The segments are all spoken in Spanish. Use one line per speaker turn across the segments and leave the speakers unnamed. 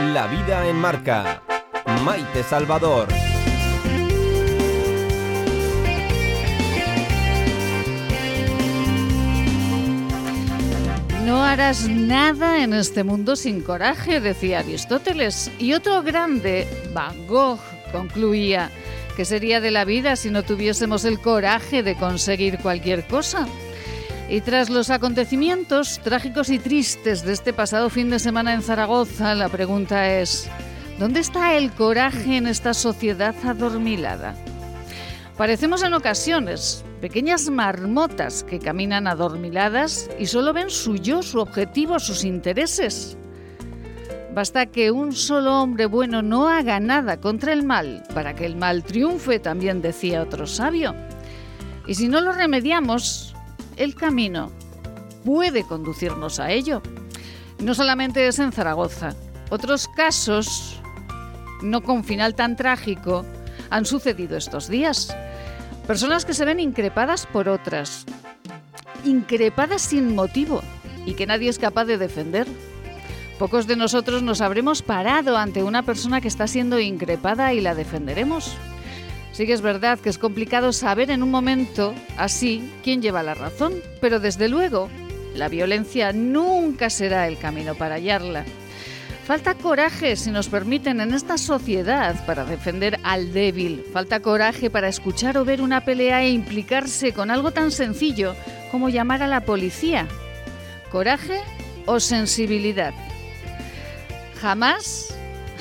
La vida en marca. Maite Salvador.
No harás nada en este mundo sin coraje, decía Aristóteles. Y otro grande, Van Gogh, concluía, que sería de la vida si no tuviésemos el coraje de conseguir cualquier cosa? Y tras los acontecimientos trágicos y tristes de este pasado fin de semana en Zaragoza, la pregunta es, ¿dónde está el coraje en esta sociedad adormilada? Parecemos en ocasiones pequeñas marmotas que caminan adormiladas y solo ven su yo, su objetivo, sus intereses. Basta que un solo hombre bueno no haga nada contra el mal para que el mal triunfe, también decía otro sabio. Y si no lo remediamos, el camino puede conducirnos a ello. No solamente es en Zaragoza. Otros casos, no con final tan trágico, han sucedido estos días. Personas que se ven increpadas por otras, increpadas sin motivo y que nadie es capaz de defender. Pocos de nosotros nos habremos parado ante una persona que está siendo increpada y la defenderemos. Sí que es verdad que es complicado saber en un momento así quién lleva la razón, pero desde luego la violencia nunca será el camino para hallarla. Falta coraje, si nos permiten, en esta sociedad para defender al débil. Falta coraje para escuchar o ver una pelea e implicarse con algo tan sencillo como llamar a la policía. Coraje o sensibilidad. Jamás,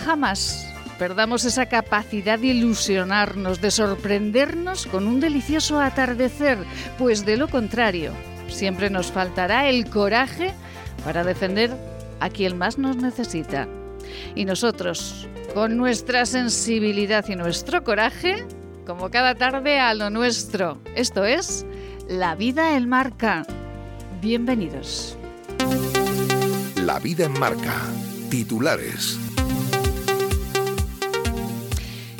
jamás perdamos esa capacidad de ilusionarnos, de sorprendernos con un delicioso atardecer, pues de lo contrario, siempre nos faltará el coraje para defender a quien más nos necesita. Y nosotros, con nuestra sensibilidad y nuestro coraje, como cada tarde a lo nuestro. Esto es La vida en marca. Bienvenidos.
La vida en marca. Titulares.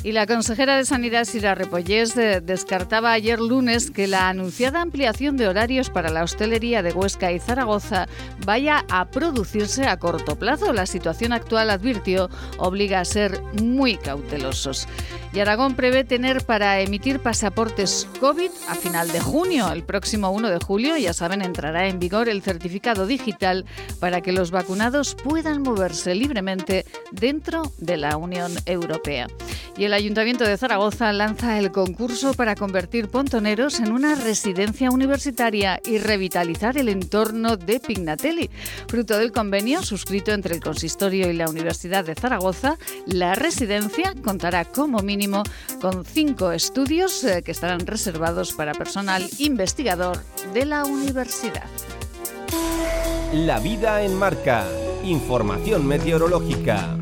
Y la consejera de Sanidad, Sira Repollés, descartaba ayer lunes que la anunciada ampliación de horarios para la hostelería de Huesca y Zaragoza vaya a producirse a corto plazo. La situación actual, advirtió, obliga a ser muy cautelosos. Y Aragón prevé tener para emitir pasaportes COVID a final de junio. El próximo 1 de julio, ya saben, entrará en vigor el certificado digital para que los vacunados puedan moverse libremente dentro de la Unión Europea. Y el Ayuntamiento de Zaragoza lanza el concurso para convertir Pontoneros en una residencia universitaria y revitalizar el entorno de Pignatelli. Fruto del convenio suscrito entre el Consistorio y la Universidad de Zaragoza, la residencia contará como mínimo con cinco estudios eh, que estarán reservados para personal investigador de la universidad.
La vida en marca. Información meteorológica.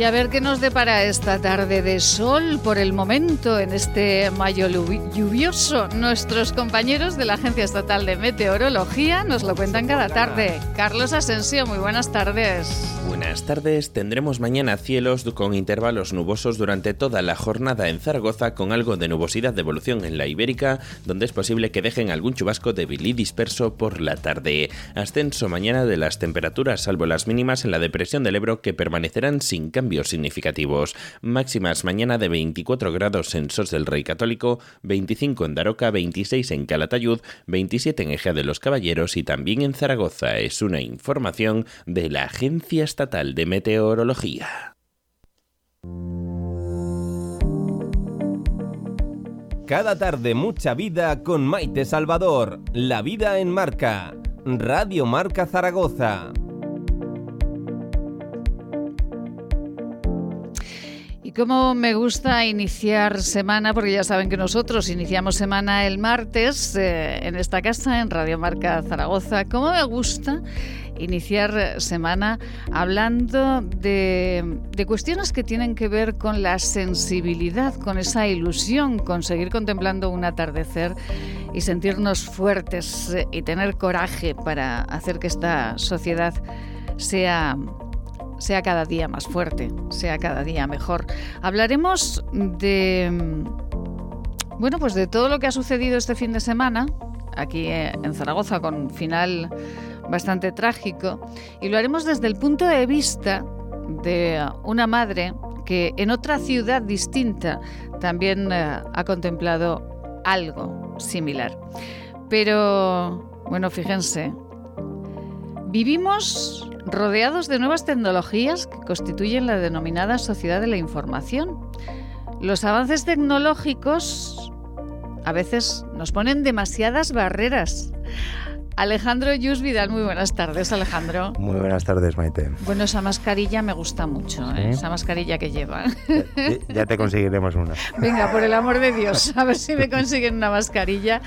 Y a ver qué nos depara esta tarde de sol por el momento en este mayo lluvioso. Nuestros compañeros de la Agencia Estatal de Meteorología nos lo cuentan cada tarde. Carlos Asensio, muy buenas tardes.
Buenas tardes. Tendremos mañana cielos con intervalos nubosos durante toda la jornada en Zaragoza con algo de nubosidad de evolución en la Ibérica, donde es posible que dejen algún chubasco débil y disperso por la tarde. Ascenso mañana de las temperaturas, salvo las mínimas en la depresión del Ebro que permanecerán sin cambio significativos. Máximas mañana de 24 grados en Sos del Rey Católico, 25 en Daroca, 26 en Calatayud, 27 en Ejea de los Caballeros y también en Zaragoza. Es una información de la Agencia Estatal de Meteorología.
Cada tarde mucha vida con Maite Salvador. La vida en marca. Radio Marca Zaragoza.
Y como me gusta iniciar semana, porque ya saben que nosotros iniciamos semana el martes eh, en esta casa, en Radio Marca Zaragoza, como me gusta iniciar semana hablando de, de, cuestiones que tienen que ver con la sensibilidad, con esa ilusión, con seguir contemplando un atardecer y sentirnos fuertes eh, y tener coraje para hacer que esta sociedad sea sea cada día más fuerte, sea cada día mejor. Hablaremos de bueno, pues de todo lo que ha sucedido este fin de semana aquí eh, en Zaragoza con final bastante trágico y lo haremos desde el punto de vista de una madre que en otra ciudad distinta también eh, ha contemplado algo similar. Pero, bueno, fíjense, vivimos rodeados de nuevas tecnologías que constituyen la denominada sociedad de la información. Los avances tecnológicos a veces nos ponen demasiadas barreras Alejandro Yus Vidal, muy buenas tardes, Alejandro.
Muy buenas tardes, Maite.
Bueno, esa mascarilla me gusta mucho, ¿eh? esa mascarilla que lleva.
Ya, te conseguiremos una.
Venga, por el amor de Dios, a ver si me consiguen una mascarilla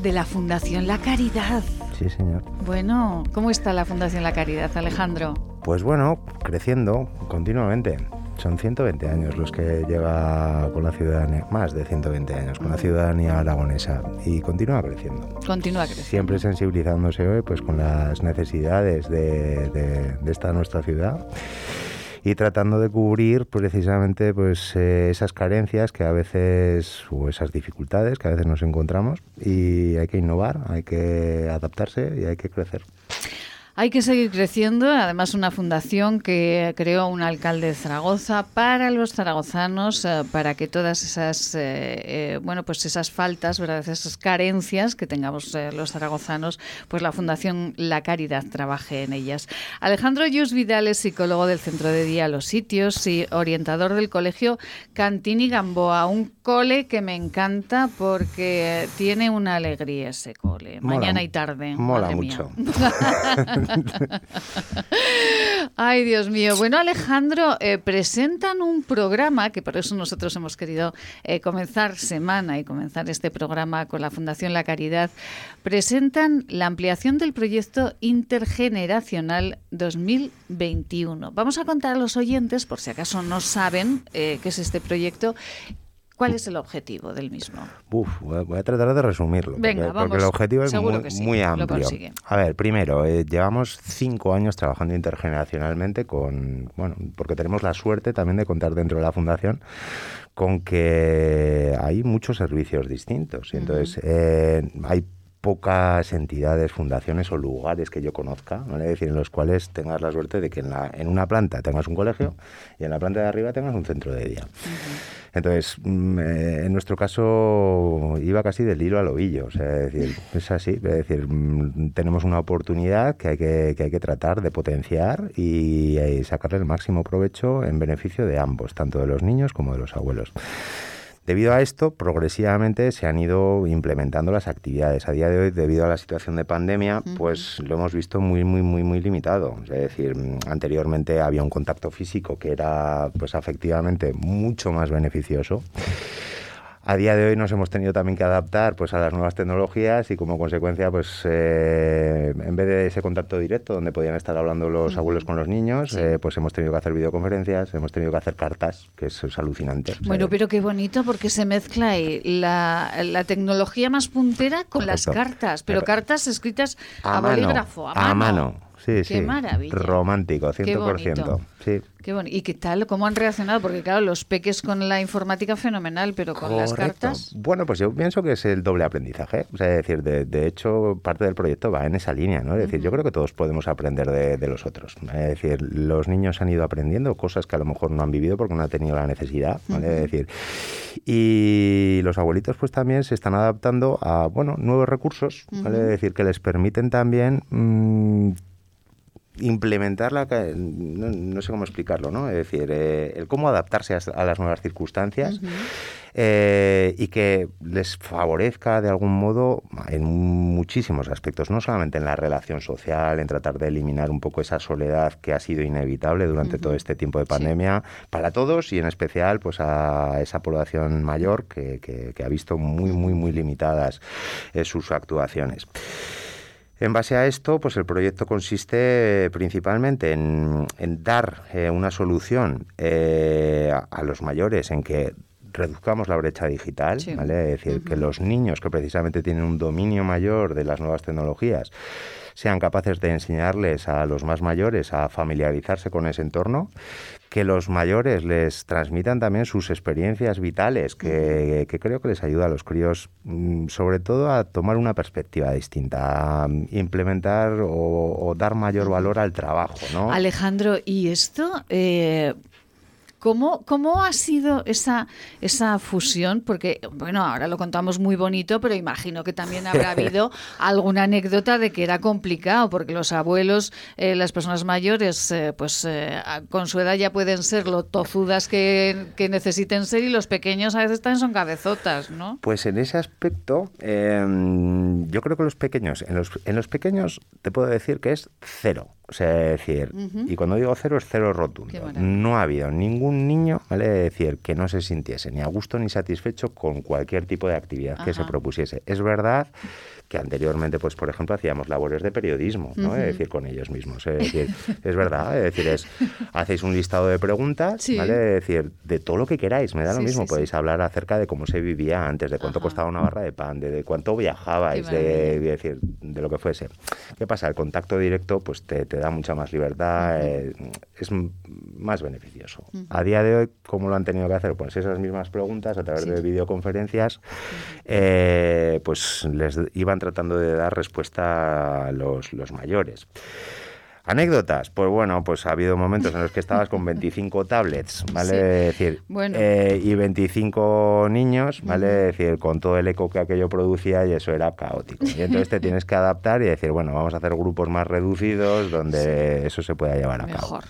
de la Fundación La Caridad.
Sí, señor.
Bueno, ¿cómo está la Fundación La Caridad, Alejandro?
Pues bueno, creciendo continuamente. Son 120 años los que lleva con la ciudadanía, más de 120 años con la ciudadanía aragonesa y continúa creciendo.
Continúa creciendo.
Siempre sensibilizándose hoy pues, con las necesidades de, esta nuestra ciudad y tratando de cubrir precisamente pues eh, esas carencias que a veces o esas dificultades que a veces nos encontramos y hay que innovar, hay que adaptarse y hay que crecer.
Hay que seguir creciendo, además una fundación que creó un alcalde de Zaragoza para los zaragozanos, eh, para que todas esas, eh, eh, bueno, pues esas faltas, ¿verdad? esas carencias que tengamos los zaragozanos, pues la Fundación La Caridad trabaje en ellas. Alejandro Yus Vidal es psicólogo del Centro de Día Los Sitios y orientador del Colegio Cantini Gamboa, un cole que me encanta porque tiene una alegría ese cole, mañana y tarde.
Mola mucho.
Ay, Dios mío. Bueno, Alejandro, eh, presentan un programa, que por eso nosotros hemos querido eh, comenzar semana y comenzar este programa con la Fundación La Caridad. Presentan la ampliación del proyecto intergeneracional 2021. Vamos a contar a los oyentes, por si acaso no saben eh, qué es este proyecto, ¿Cuál es el objetivo del mismo?
Uf, voy a tratar de resumirlo. Venga, porque, el objetivo es muy, amplio. A ver, primero, eh, llevamos cinco años trabajando intergeneracionalmente con, bueno, porque tenemos la suerte también de contar dentro de la fundación con que hay muchos servicios distintos. Y entonces, eh, hay pocas entidades, fundaciones o lugares que yo conozca, ¿vale? decir, en los cuales tengas la suerte de que en, la, en una planta tengas un colegio y en la planta de arriba tengas un centro de día. Entonces, mm, eh, en nuestro caso iba casi del hilo al ovillo, o sea, es decir, es así, es decir, mm, tenemos una oportunidad que hay que, que hay que tratar de potenciar y, y sacarle el máximo provecho en beneficio de ambos, tanto de los niños como de los abuelos. Debido a esto, progresivamente se han ido implementando las actividades. A día de hoy, debido a la situación de pandemia, pues lo hemos visto muy, muy, muy, muy limitado. Es decir, anteriormente había un contacto físico que era, pues, efectivamente mucho más beneficioso. A día de hoy nos hemos tenido también que adaptar pues, a las nuevas tecnologías y como consecuencia, pues eh, en vez de ese contacto directo donde podían estar hablando los abuelos con los niños, eh, pues hemos tenido que hacer videoconferencias, hemos tenido que hacer cartas, que es, alucinante.
Bueno, pero qué bonito porque se mezcla la, la tecnología más puntera con las cartas, pero, cartas escritas a, bolígrafo, a mano. A mano
Sí, Qué maravilla. Romántico, 100%. Sí.
Qué bueno. ¿Y qué tal? ¿Cómo han reaccionado? Porque claro, los peques con la informática fenomenal, pero con las cartas...
Bueno, pues yo pienso que es el doble aprendizaje. O sea, es decir, de, hecho, parte del proyecto va en esa línea, ¿no? Es decir, yo creo que todos podemos aprender de, los otros. Es decir, los niños han ido aprendiendo cosas que a lo mejor no han vivido porque no han tenido la necesidad, ¿vale? Es decir, y los abuelitos pues también se están adaptando a, bueno, nuevos recursos, ¿vale? Es decir, que les permiten también... Mm, implementarla, no, no, sé cómo explicarlo, ¿no? Es decir, eh, el cómo adaptarse a, las nuevas circunstancias eh, y que les favorezca de algún modo en muchísimos aspectos, no solamente en la relación social, en tratar de eliminar un poco esa soledad que ha sido inevitable durante todo este tiempo de pandemia para todos y en especial pues a esa población mayor que, que, ha visto muy, muy, muy limitadas eh, sus actuaciones. En base a esto, pues el proyecto consiste principalmente en, dar eh, una solución eh, a, los mayores en que reduzcamos la brecha digital, ¿vale? Es decir, que los niños que precisamente tienen un dominio mayor de las nuevas tecnologías sean capaces de enseñarles a los más mayores a familiarizarse con ese entorno, que los mayores les transmitan también sus experiencias vitales, que, creo que les ayuda a los críos, mm, sobre todo a tomar una perspectiva distinta, a implementar o, dar mayor valor al trabajo. ¿no?
Alejandro, ¿y esto? Eh, ¿Cómo, ¿Cómo ha sido esa, esa fusión? Porque, bueno, ahora lo contamos muy bonito, pero imagino que también habrá habido alguna anécdota de que era complicado, porque los abuelos, eh, las personas mayores, eh, pues eh, con su edad ya pueden ser lo tozudas que, que, necesiten ser y los pequeños a veces también son cabezotas, ¿no?
Pues en ese aspecto, em, yo creo que los pequeños, en los, en los pequeños te puedo decir que es cero. O sea, decir, y cuando digo cero es cero rotundo. No ha habido ningún niño, ¿vale? decir, que no se sintiese ni a gusto ni satisfecho con cualquier tipo de actividad que se propusiese. Es verdad que anteriormente, pues por ejemplo, hacíamos labores de periodismo, ¿no? Es decir, con ellos mismos. Es decir, es verdad, es decir, es, hacéis un listado de preguntas, ¿vale? Es decir, de todo lo que queráis, me da lo mismo, podéis hablar acerca de cómo se vivía antes, de cuánto costaba una barra de pan, de, cuánto viajabais, de, decir, de lo que fuese. ¿Qué pasa? El contacto directo, pues te, da mucha más libertad, eh, es más beneficioso. A día de hoy, ¿cómo lo han tenido que hacer? Pues esas mismas preguntas a través de videoconferencias, eh, pues les iban tratando de dar respuesta a los, los mayores. Anécdotas, pues bueno, pues ha habido momentos en los que estabas con 25 tablets, ¿vale? decir, eh, y 25 niños, ¿vale? decir, con todo el eco que aquello producía y eso era caótico. Y entonces te tienes que adaptar y decir, bueno, vamos a hacer grupos más reducidos donde eso se pueda llevar a cabo.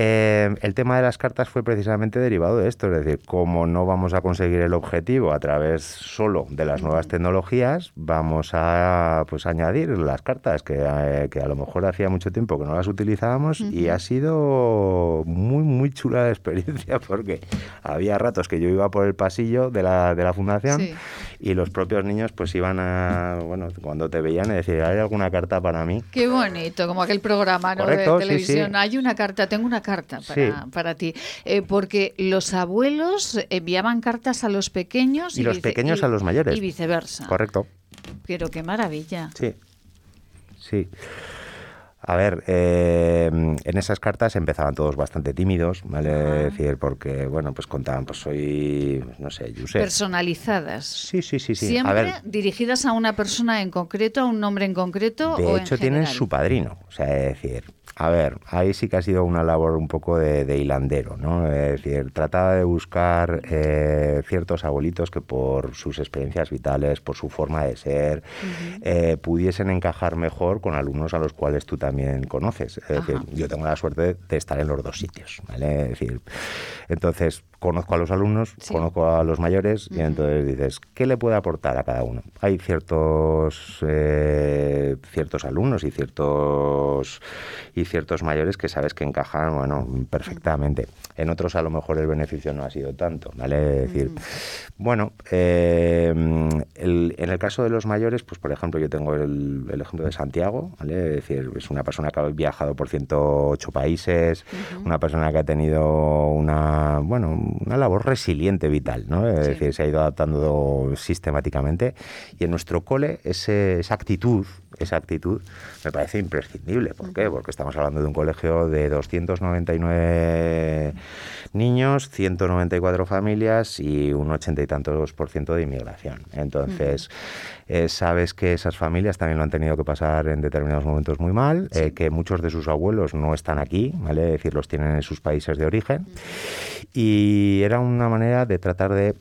Eh, el tema de las cartas fue precisamente derivado de esto, es decir, como no vamos a conseguir el objetivo a través solo de las nuevas tecnologías, vamos a pues añadir las cartas que, eh, que a lo mejor hacía mucho tiempo que no las utilizábamos y ha sido muy muy chula la experiencia porque había ratos que yo iba por el pasillo de la, de la fundación y los propios niños pues iban a, bueno, cuando te veían y decir, ¿hay alguna carta para mí?
Qué bonito, como aquel programa ¿no? de televisión, hay una carta, tengo una carta para, para ti, eh, porque los abuelos enviaban cartas a los pequeños
y, los pequeños a los mayores.
Y viceversa.
Correcto.
Pero qué maravilla.
Sí, sí. A ver, eh, en esas cartas empezaban todos bastante tímidos, ¿vale? decir, porque, bueno, pues contaban, pues soy, no sé, Josep.
Personalizadas.
Sí, sí, sí. sí.
Siempre dirigidas a una persona en concreto, a un nombre en concreto.
De hecho, tienen su padrino. O sea, es decir, a ver, ahí sí que ha sido una labor un poco de, hilandero, ¿no? Es decir, trataba de buscar eh, ciertos abuelitos que por sus experiencias vitales, por su forma de ser, eh, pudiesen encajar mejor con alumnos a los cuales tú también conoces. Es decir, yo tengo la suerte de estar en los dos sitios, ¿vale? Es decir, entonces conozco a los alumnos, conozco a los mayores y entonces dices, ¿qué le puede aportar a cada uno? Hay ciertos eh, ciertos alumnos y ciertos y ciertos mayores que sabes que encajan, bueno, perfectamente. En otros a lo mejor el beneficio no ha sido tanto, ¿vale? Es decir, bueno, eh, en el caso de los mayores, pues por ejemplo yo tengo el, ejemplo de Santiago, ¿vale? Es decir, es una persona que ha viajado por 108 países, una persona que ha tenido una, bueno, una labor resiliente vital, ¿no? Es decir, se ha ido adaptando sistemáticamente y en nuestro cole ese, esa actitud, esa actitud me parece imprescindible. ¿Por qué? Porque estamos hablando de un colegio de 299 niños, 194 familias y un ochenta y tantos por ciento de inmigración. Entonces, eh, sabes que esas familias también lo han tenido que pasar en determinados momentos muy mal, eh, que muchos de sus abuelos no están aquí, ¿vale? Es decir, los tienen en sus países de origen. Y era una manera de tratar de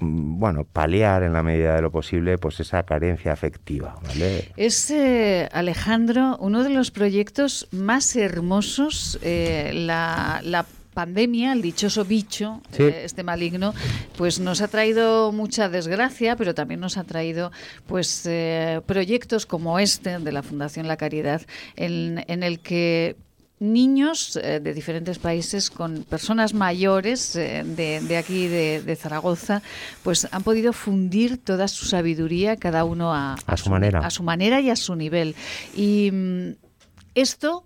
mm, bueno, paliar en la medida de lo posible pues esa carencia afectiva. ¿vale?
Es, eh, Alejandro, uno de los proyectos más hermosos, la, la pandemia, el dichoso bicho, eh, este maligno, pues nos ha traído mucha desgracia, pero también nos ha traído pues eh, proyectos como este de la Fundación La Caridad, en, el que niños eh, de diferentes países con personas mayores de, aquí de, Zaragoza pues han podido fundir toda su sabiduría cada uno a,
su, manera.
a su manera y a su nivel. Y mm, esto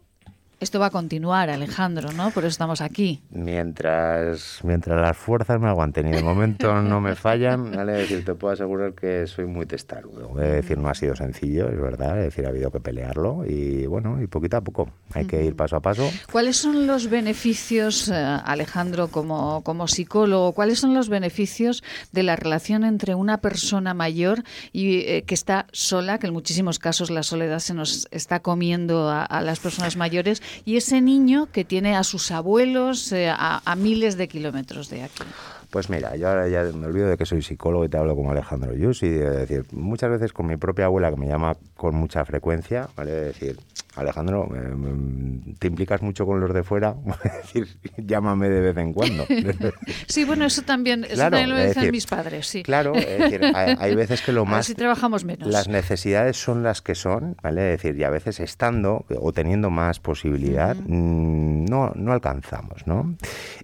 Esto va a continuar, Alejandro, ¿no? Por eso estamos aquí.
Mientras, mientras las fuerzas me aguanten y de momento no me fallan, ¿vale? decir, te puedo asegurar que soy muy testarudo. Es decir, no ha sido sencillo, es verdad. Es decir, ha habido que pelearlo y bueno, y poquito a poco. Hay que ir paso a paso.
¿Cuáles son los beneficios, eh, Alejandro, como, como psicólogo, cuáles son los beneficios de la relación entre una persona mayor y eh, que está sola, que en muchísimos casos la soledad se nos está comiendo a las personas mayores? Y ese niño que tiene a sus abuelos eh, a, miles de kilómetros de aquí.
Pues mira, yo ahora ya me olvido de que soy psicólogo y te hablo como Alejandro Yus y de decir, muchas veces con mi propia abuela que me llama con mucha frecuencia, ¿vale? De decir, Alejandro, eh, te implicas mucho con los de fuera, decir, llámame de vez en cuando.
sí, bueno, eso también, eso también lo dicen mis padres, sí.
Claro, es decir, hay, veces que lo más...
Si trabajamos menos.
Las necesidades son las que son, ¿vale? Es decir, y a veces estando o teniendo más posibilidad, mm, no, no alcanzamos, ¿no?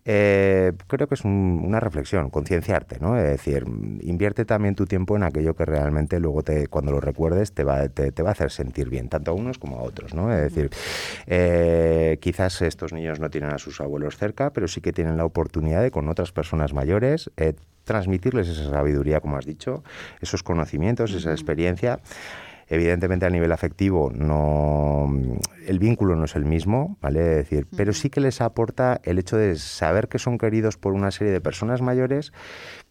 Eh, creo que es una reflexión, concienciarte, ¿no? Es decir, invierte también tu tiempo en aquello que realmente luego te, cuando lo recuerdes te va, te, te va a hacer sentir bien, tanto a unos como a otros, ¿no? Es decir, eh, quizás estos niños no tienen a sus abuelos cerca, pero sí que tienen la oportunidad de con otras personas mayores eh, transmitirles esa sabiduría, como has dicho, esos conocimientos, esa experiencia. Evidentemente a nivel afectivo no el vínculo no es el mismo, ¿vale? decir, pero sí que les aporta el hecho de saber que son queridos por una serie de personas mayores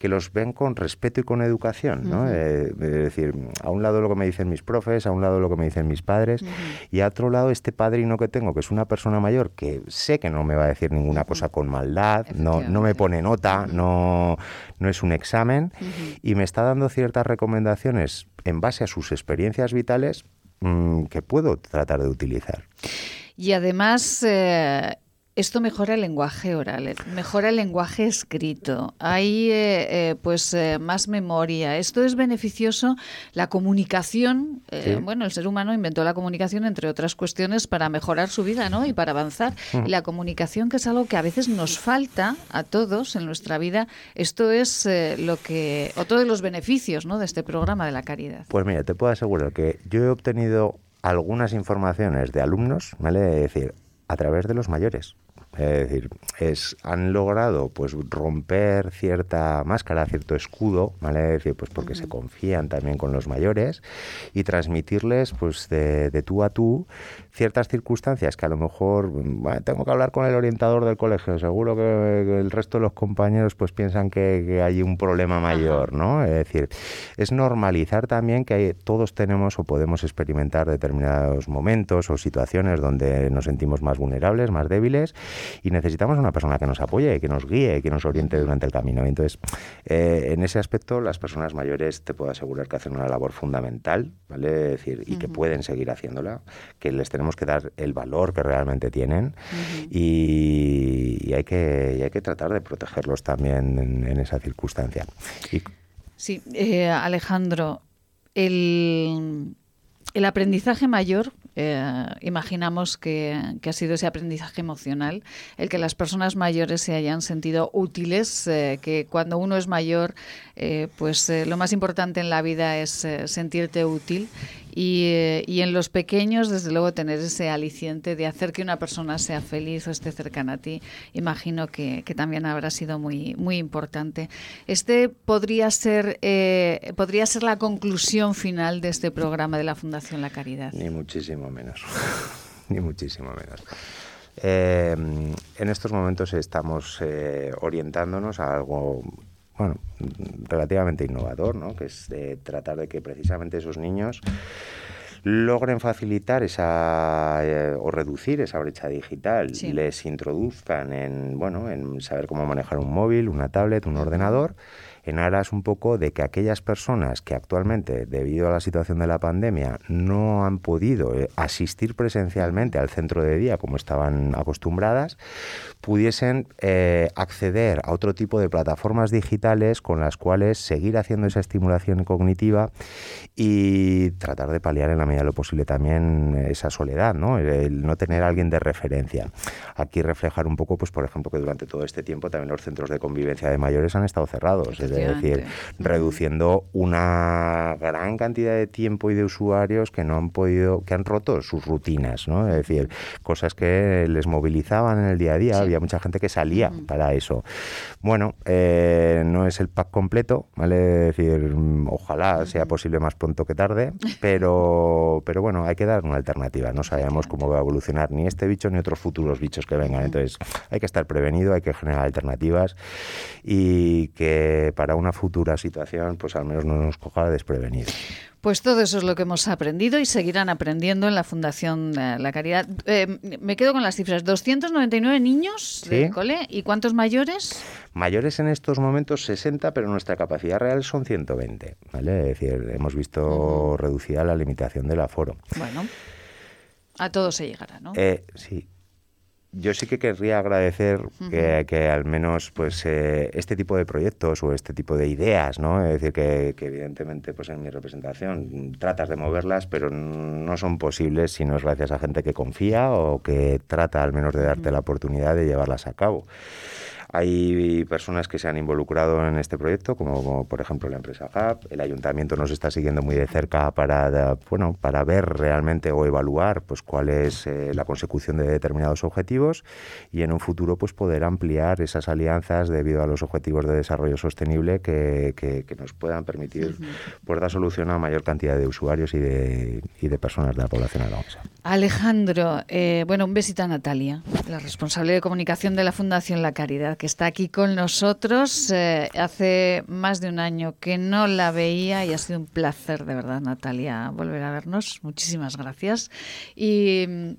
que los ven con respeto y con educación, ¿no? Eh, es decir, a un lado lo que me dicen mis profes, a un lado lo que me dicen mis padres y a otro lado este padrino que tengo, que es una persona mayor que sé que no me va a decir ninguna cosa con maldad, no, no me pone nota, no, no es un examen y me está dando ciertas recomendaciones en base a sus experiencias vitales mm, que puedo tratar de utilizar.
Y además, eh, esto mejora el lenguaje oral, mejora el lenguaje escrito, hay eh, eh, pues eh, más memoria. Esto es beneficioso. La comunicación, bueno, el ser humano inventó la comunicación entre otras cuestiones para mejorar su vida, ¿no? Y para avanzar. Mm. Y la comunicación que es algo que a veces nos falta a todos en nuestra vida. Esto es lo que otro de los beneficios, ¿no? De este programa de la caridad.
Pues mira, te puedo asegurar que yo he obtenido algunas informaciones de alumnos, ¿vale? De decir, a través de los mayores. Es decir, es, han logrado pues romper cierta máscara, cierto escudo, ¿vale? decir, pues porque se confían también con los mayores y transmitirles pues de, de, tú a tú ciertas circunstancias que a lo mejor tengo que hablar con el orientador del colegio, seguro que, el resto de los compañeros pues piensan que, hay un problema mayor, ¿no? Es decir, es normalizar también que todos tenemos o podemos experimentar determinados momentos o situaciones donde nos sentimos más vulnerables, más débiles y necesitamos una persona que nos apoye, que nos guíe, que nos oriente durante el camino. Entonces, eh, en ese aspecto, las personas mayores te puedo asegurar que hacen una labor fundamental, ¿vale? decir, y que pueden seguir haciéndola, que les tenemos que dar el valor que realmente tienen y, hay que, hay que tratar de protegerlos también en, esa circunstancia.
Sí, eh, Alejandro, el, el aprendizaje mayor eh, imaginamos que, ha sido ese aprendizaje emocional, el que las personas mayores se hayan sentido útiles, eh, que cuando uno es mayor, eh, pues lo más importante en la vida es sentirte útil y, en los pequeños, desde luego, tener ese aliciente de hacer que una persona sea feliz o esté cercana a ti, imagino que, también habrá sido muy, muy importante. Este podría ser, podría ser la conclusión final de este programa de la Fundación La Caridad.
Ni muchísimo menos, ni muchísimo menos. Eh, en estos momentos estamos eh, orientándonos a algo bueno, relativamente innovador, ¿no? que es tratar de que precisamente esos niños logren facilitar esa eh, o reducir esa brecha digital, y les introduzcan en bueno, en saber cómo manejar un móvil, una tablet, un ordenador en aras un poco de que aquellas personas que actualmente, debido a la situación de la pandemia, no han podido eh, asistir presencialmente al centro de día como estaban acostumbradas, pudiesen eh, acceder a otro tipo de plataformas digitales con las cuales seguir haciendo esa estimulación cognitiva y tratar de paliar en la medida de lo posible también esa soledad, ¿no? El, no tener a alguien de referencia. Aquí reflejar un poco, pues por ejemplo, que durante todo este tiempo también los centros de convivencia de mayores han estado cerrados. Es decir, reduciendo una gran cantidad de tiempo y de usuarios que no han podido, que han roto sus rutinas, ¿no? Es decir, cosas que les movilizaban en el día a día. Había mucha gente que salía para eso. Bueno, eh, no es el pack completo, ¿vale? Es decir, ojalá sea posible más pronto que tarde, pero, pero bueno, hay que dar una alternativa. No sabemos cómo va a evolucionar ni este bicho ni otros futuros bichos que vengan. Entonces, hay que estar prevenido, hay que generar alternativas y que para una futura situación, pues al menos no nos coja desprevenido.
Pues todo eso es lo que hemos aprendido y seguirán aprendiendo en la Fundación eh, La Caridad. Eh, me quedo con las cifras. 299 niños de cole y ¿cuántos mayores?
Mayores en estos momentos 60, pero nuestra capacidad real son 120. ¿vale? Es decir, hemos visto reducida la limitación del aforo.
Bueno, a todos se llegará, ¿no?
Eh, sí yo sí que querría agradecer que, al menos pues eh, este tipo de proyectos o este tipo de ideas, ¿no? Es decir, que, evidentemente pues en mi representación tratas de moverlas, pero no son posibles si no es gracias a gente que confía o que trata al menos de darte la oportunidad de llevarlas a cabo. Hay personas que se han involucrado en este proyecto, como, por ejemplo la empresa Hub. El ayuntamiento nos está siguiendo muy de cerca para, bueno, para ver realmente o evaluar pues, cuál es eh, la consecución de determinados objetivos y en un futuro pues, poder ampliar esas alianzas debido a los objetivos de desarrollo sostenible que, que, nos puedan permitir dar solución a mayor cantidad de usuarios y de, y de personas de la población alonsa.
Alejandro, eh, bueno, un besito a Natalia, la responsable de comunicación de la Fundación La Caridad que está aquí con nosotros. Eh, hace más de un año que no la veía y ha sido un placer, de verdad, Natalia, volver a vernos. Muchísimas gracias. Y mm,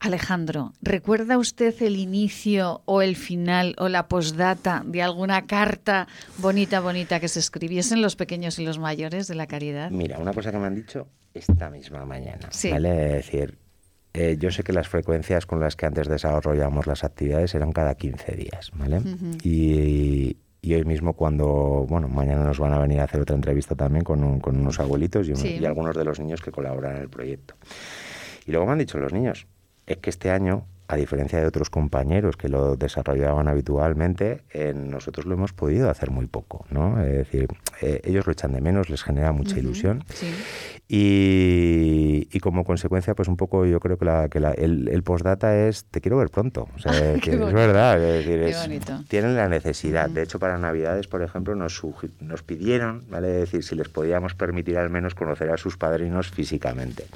Alejandro, ¿recuerda usted el inicio o el final o la postdata de alguna carta bonita, bonita que se escribiesen los pequeños y los mayores de la caridad?
Mira, una cosa que me han dicho esta misma mañana, sí. ¿vale? Decir, eh, yo sé que las frecuencias con las que antes desarrollamos las actividades eran cada 15 días, ¿vale? y, hoy mismo cuando, bueno, mañana nos van a venir a hacer otra entrevista también con, unos abuelitos y, algunos de los niños que colaboran en el proyecto. Y luego me han dicho los niños, es que este año a diferencia de otros compañeros que lo desarrollaban habitualmente, nosotros lo hemos podido hacer muy poco, ¿no? Es decir, eh, ellos lo echan de menos, les genera mucha ilusión. Y, como consecuencia, pues un poco yo creo que, la, que la, el, postdata es te quiero ver pronto. O sea, es verdad. tienen la necesidad. De hecho, para Navidades, por ejemplo, nos, nos pidieron, ¿vale? decir, si les podíamos permitir al menos conocer a sus padrinos físicamente.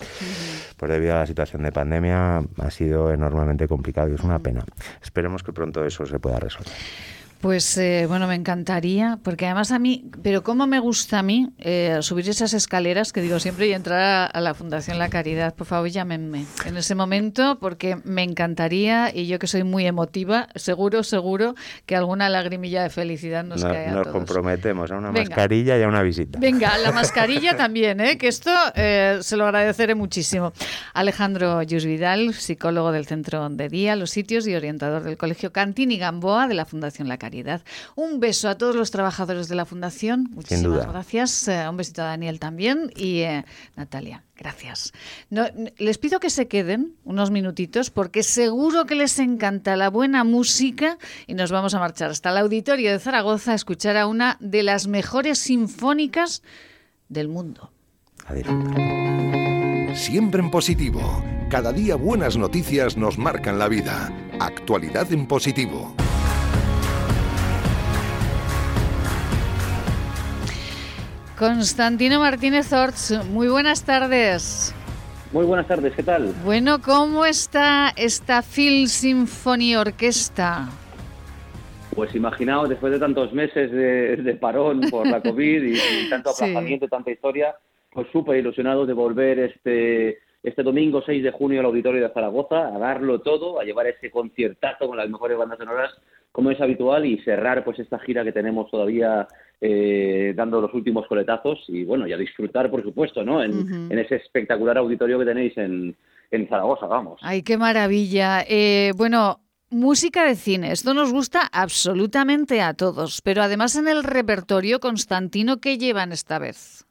Pues debido a la situación de pandemia ha sido enormemente complicado y es una pena. Esperemos que pronto eso se pueda resolver.
Pues eh, bueno, me encantaría, porque además a mí, pero cómo me gusta a mí eh, subir esas escaleras que digo siempre y entrar a, la Fundación La Caridad, por favor llámenme en ese momento, porque me encantaría y yo que soy muy emotiva, seguro, seguro que alguna lagrimilla de felicidad nos cae a
Nos comprometemos a una mascarilla y a una visita.
Venga, la mascarilla también, ¿eh? que esto eh, se lo agradeceré muchísimo. Alejandro Yusvidal, psicólogo del Centro de Día, Los Sitios y orientador del Colegio Cantini Gamboa de la Fundación La Caridad. Un beso a todos los trabajadores de la Fundación. Muchísimas gracias. Eh, un besito a Daniel también y eh, Natalia. Gracias. les pido que se queden unos minutitos porque seguro que les encanta la buena música y nos vamos a marchar hasta el auditorio de Zaragoza a escuchar a una de las mejores sinfónicas del mundo.
Siempre en positivo. Cada día buenas noticias nos marcan la vida. Actualidad en positivo.
Constantino Martínez Orts, muy buenas tardes.
Muy buenas tardes, ¿qué tal?
Bueno, ¿cómo está esta Phil Symphony Orquesta?
Pues imaginaos, después de tantos meses de, parón por la COVID y, tanto aplazamiento, tanta historia, pues súper ilusionado de volver este, este domingo 6 de junio al Auditorio de Zaragoza a darlo todo, a llevar ese conciertazo con las mejores bandas sonoras como es habitual y cerrar pues esta gira que tenemos todavía eh, dando los últimos coletazos y bueno, y a disfrutar por supuesto, ¿no? En, ese espectacular auditorio que tenéis en, en Zaragoza, vamos.
Ay, qué maravilla. Eh, bueno, Música de cine, esto nos gusta absolutamente a todos, pero además en el repertorio, Constantino, ¿qué llevan esta vez?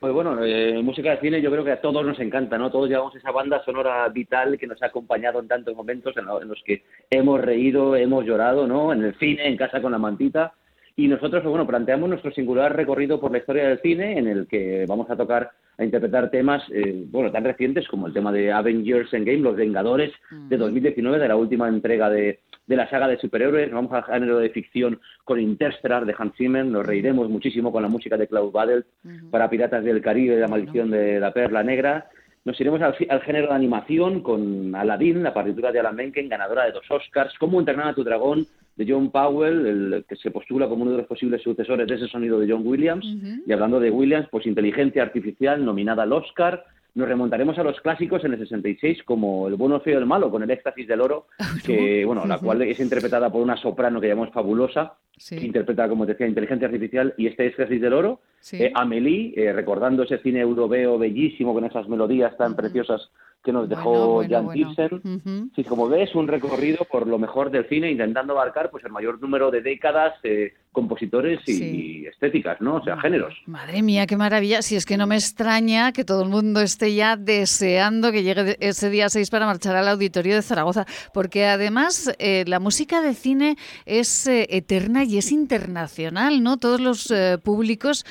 Pues bueno, eh, música de cine yo creo que a todos nos encanta, ¿no? Todos llevamos esa banda sonora vital que nos ha acompañado en tantos momentos en, los que hemos reído, hemos llorado, ¿no? En el cine, en casa con la mantita. Y nosotros, bueno, planteamos nuestro singular recorrido por la historia del cine, en el que vamos a tocar, a interpretar temas, eh, bueno, tan recientes como el tema de Avengers Endgame, Los Vengadores, de 2019, de la última entrega de, de la saga de superhéroes. Vamos al género de ficción con Interstellar de Hans Zimmer. Nos reiremos muchísimo con la música de Klaus Badelt para Piratas del Caribe, La Maldición de la Perla Negra. Nos iremos al, género de animación con Aladdin, la partitura de Alan Menken, ganadora de dos Oscars. Cómo entrenar a tu dragón, de John Powell, el que se postula como uno de los posibles sucesores de ese sonido de John Williams. Y hablando de Williams, pues inteligencia artificial nominada al Oscar. Nos remontaremos a los clásicos en el 66 como El bueno, feo y el malo, con el éxtasis del oro, que, bueno, la cual es interpretada por una soprano que llamamos fabulosa, que interpreta, como decía, inteligencia artificial, y este éxtasis del oro, eh, Amélie, eh, recordando ese cine europeo bellísimo con esas melodías tan preciosas que nos dejó Jan Thyssen. Sí, como ves, un recorrido por lo mejor del cine, intentando abarcar pues el mayor número de décadas, eh, compositores y, estéticas, ¿no? O sea, géneros.
Madre mía, qué maravilla. Si es que no me extraña que todo el mundo esté ya deseando que llegue ese día 6 para marchar al auditorio de Zaragoza, porque además eh, la música de cine es eh, eterna y es internacional, ¿no? Todos los públicos,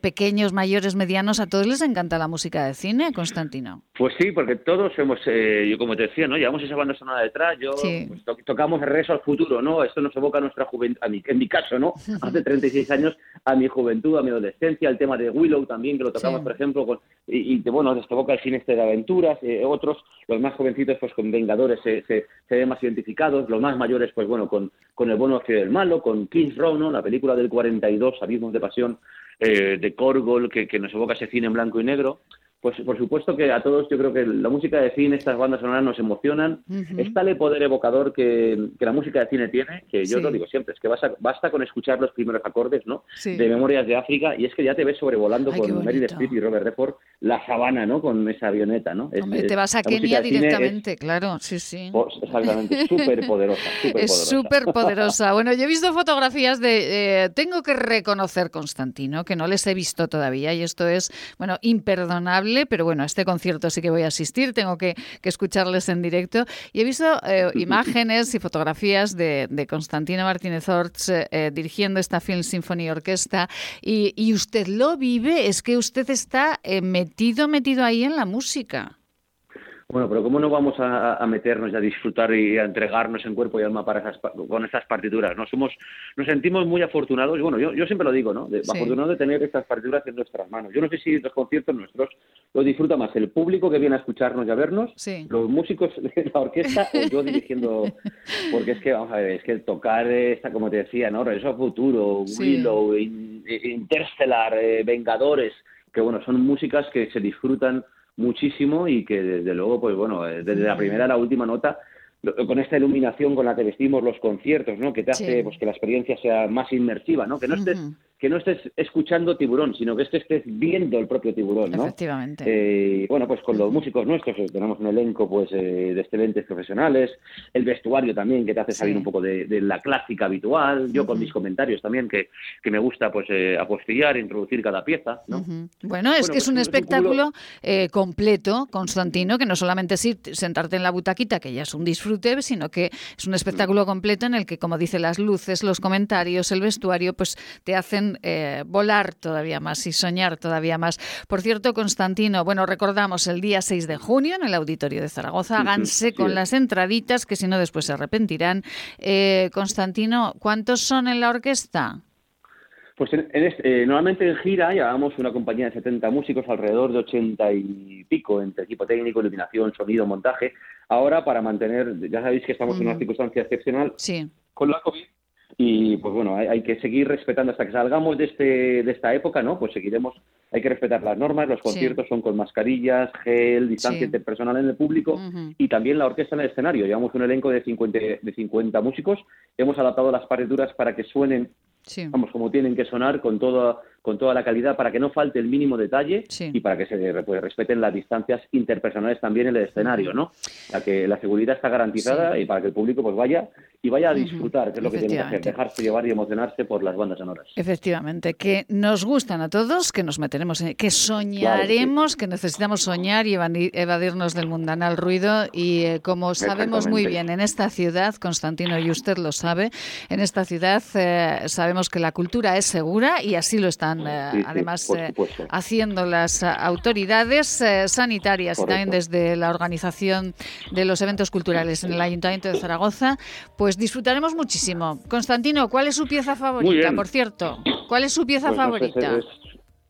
pequeños, mayores, medianos, a todos les encanta la música de cine, Constantino.
Pues sí, porque todos hemos, eh, yo como te decía, ¿no? Llevamos esa banda sonora detrás, yo pues, tocamos el regreso al futuro, ¿no? Esto nos evoca a nuestra juventud, en mi caso, ¿no? Hace 36 años, a mi juventud, a mi adolescencia, el tema de Willow también, que lo tocamos, por ejemplo, con, y, bueno, nos evoca el cine este de aventuras, eh, otros, los más jovencitos, pues con Vengadores se, se, ven más identificados, los más mayores, pues bueno, con, con El bueno, el del malo, con King's Row, ¿no? La película del 42, Abismos de Pasión, eh, de Corgol, que, que nos evoca ese cine en blanco y negro, pues por supuesto que a todos yo creo que la música de cine, estas bandas sonoras nos emocionan. Es tal el poder evocador que, la música de cine tiene, que yo lo digo siempre, es que basta, basta con escuchar los primeros acordes ¿no? de Memorias de África y es que ya te ves sobrevolando con Meryl Streep y Robert Redford la sabana, ¿no? Con esa avioneta, ¿no?
te vas a Kenia directamente, claro, sí, sí.
exactamente, súper poderosa.
es súper poderosa. Bueno, yo he visto fotografías de... Eh, tengo que reconocer, Constantino, que no les he visto todavía y esto es, bueno, imperdonable pero bueno, a este concierto sí que voy a asistir, tengo que, escucharles en directo. Y he visto eh, imágenes y fotografías de, Constantino Martínez Orts eh, eh, dirigiendo esta Film Symphony Orquesta y, y, usted lo vive, es que usted está metido, metido ahí en la música.
Bueno, pero ¿cómo no vamos a, meternos y a disfrutar y a entregarnos en cuerpo y alma para esas, con estas partituras? ¿no? Somos, nos sentimos muy afortunados, y bueno, yo, yo siempre lo digo, ¿no? De, Afortunados de tener estas partituras en nuestras manos. Yo no sé si los conciertos nuestros lo disfruta más el público que viene a escucharnos y a vernos, los músicos de la orquesta o yo dirigiendo, porque es que, vamos a ver, es que el tocar esta, como te decía, ¿no? Regreso a futuro, Willow, Interstellar, eh, Vengadores, que bueno, son músicas que se disfrutan muchísimo y que desde luego, pues bueno, eh, desde la primera a la última nota, con esta iluminación con la que vestimos los conciertos, ¿no? Que te hace pues que la experiencia sea más inmersiva, ¿no? Que no estés que no estés escuchando tiburón, sino que estés viendo el propio tiburón, ¿no?
Efectivamente.
Eh, bueno, pues con los músicos nuestros eh, tenemos un elenco pues eh, de excelentes profesionales, el vestuario también que te hace salir un poco de, la clásica habitual, yo con mis comentarios también que, que me gusta pues apostillar, introducir cada pieza, ¿no?
Bueno, es que es pues un espectáculo completo, Constantino, que no solamente es sentarte en la butaquita, que ya es un disfrute, sino que es un espectáculo completo en el que, como dice las luces, los comentarios, el vestuario, pues te hacen eh, volar todavía más y soñar todavía más. Por cierto, Constantino, bueno, recordamos el día 6 de junio en el Auditorio de Zaragoza. Háganse con las entraditas, que si no después se arrepentirán. Eh, Constantino, ¿cuántos son en la orquesta?
Pues eh, normalmente en gira llevamos una compañía de 70 músicos, alrededor de 80 y pico, entre equipo técnico, iluminación, sonido, montaje. Ahora, para mantener, ya sabéis que estamos en una circunstancia excepcional
sí.
con la COVID, y pues bueno, hay, que seguir respetando hasta que salgamos de, este, de esta época, ¿no? Pues seguiremos, hay que respetar las normas, los conciertos son con mascarillas, gel, distancia interpersonal en el público y también la orquesta en el escenario. Llevamos un elenco de 50, de 50 músicos, hemos adaptado las partituras para que suenen, vamos, como tienen que sonar, con toda con toda la calidad para que no falte el mínimo detalle y para que se pues, respeten las distancias interpersonales también en el escenario, ¿no? Para que la seguridad está garantizada y para que el público pues vaya y vaya a disfrutar, que es lo que tiene que hacer, dejarse llevar y emocionarse por las bandas sonoras.
Efectivamente, que nos gustan a todos, que nos meteremos en, que soñaremos, que, necesitamos soñar y evadirnos del mundanal ruido y eh, como sabemos muy bien en esta ciudad, Constantino y usted lo sabe, en esta ciudad eh, sabemos que la cultura es segura y así lo están eh, además eh, haciendo las autoridades sanitarias y también desde la organización de los eventos culturales en el Ayuntamiento de Zaragoza, pues disfrutaremos muchísimo. Constantino, ¿cuál es su pieza favorita, por cierto? ¿Cuál es su pieza pues favorita?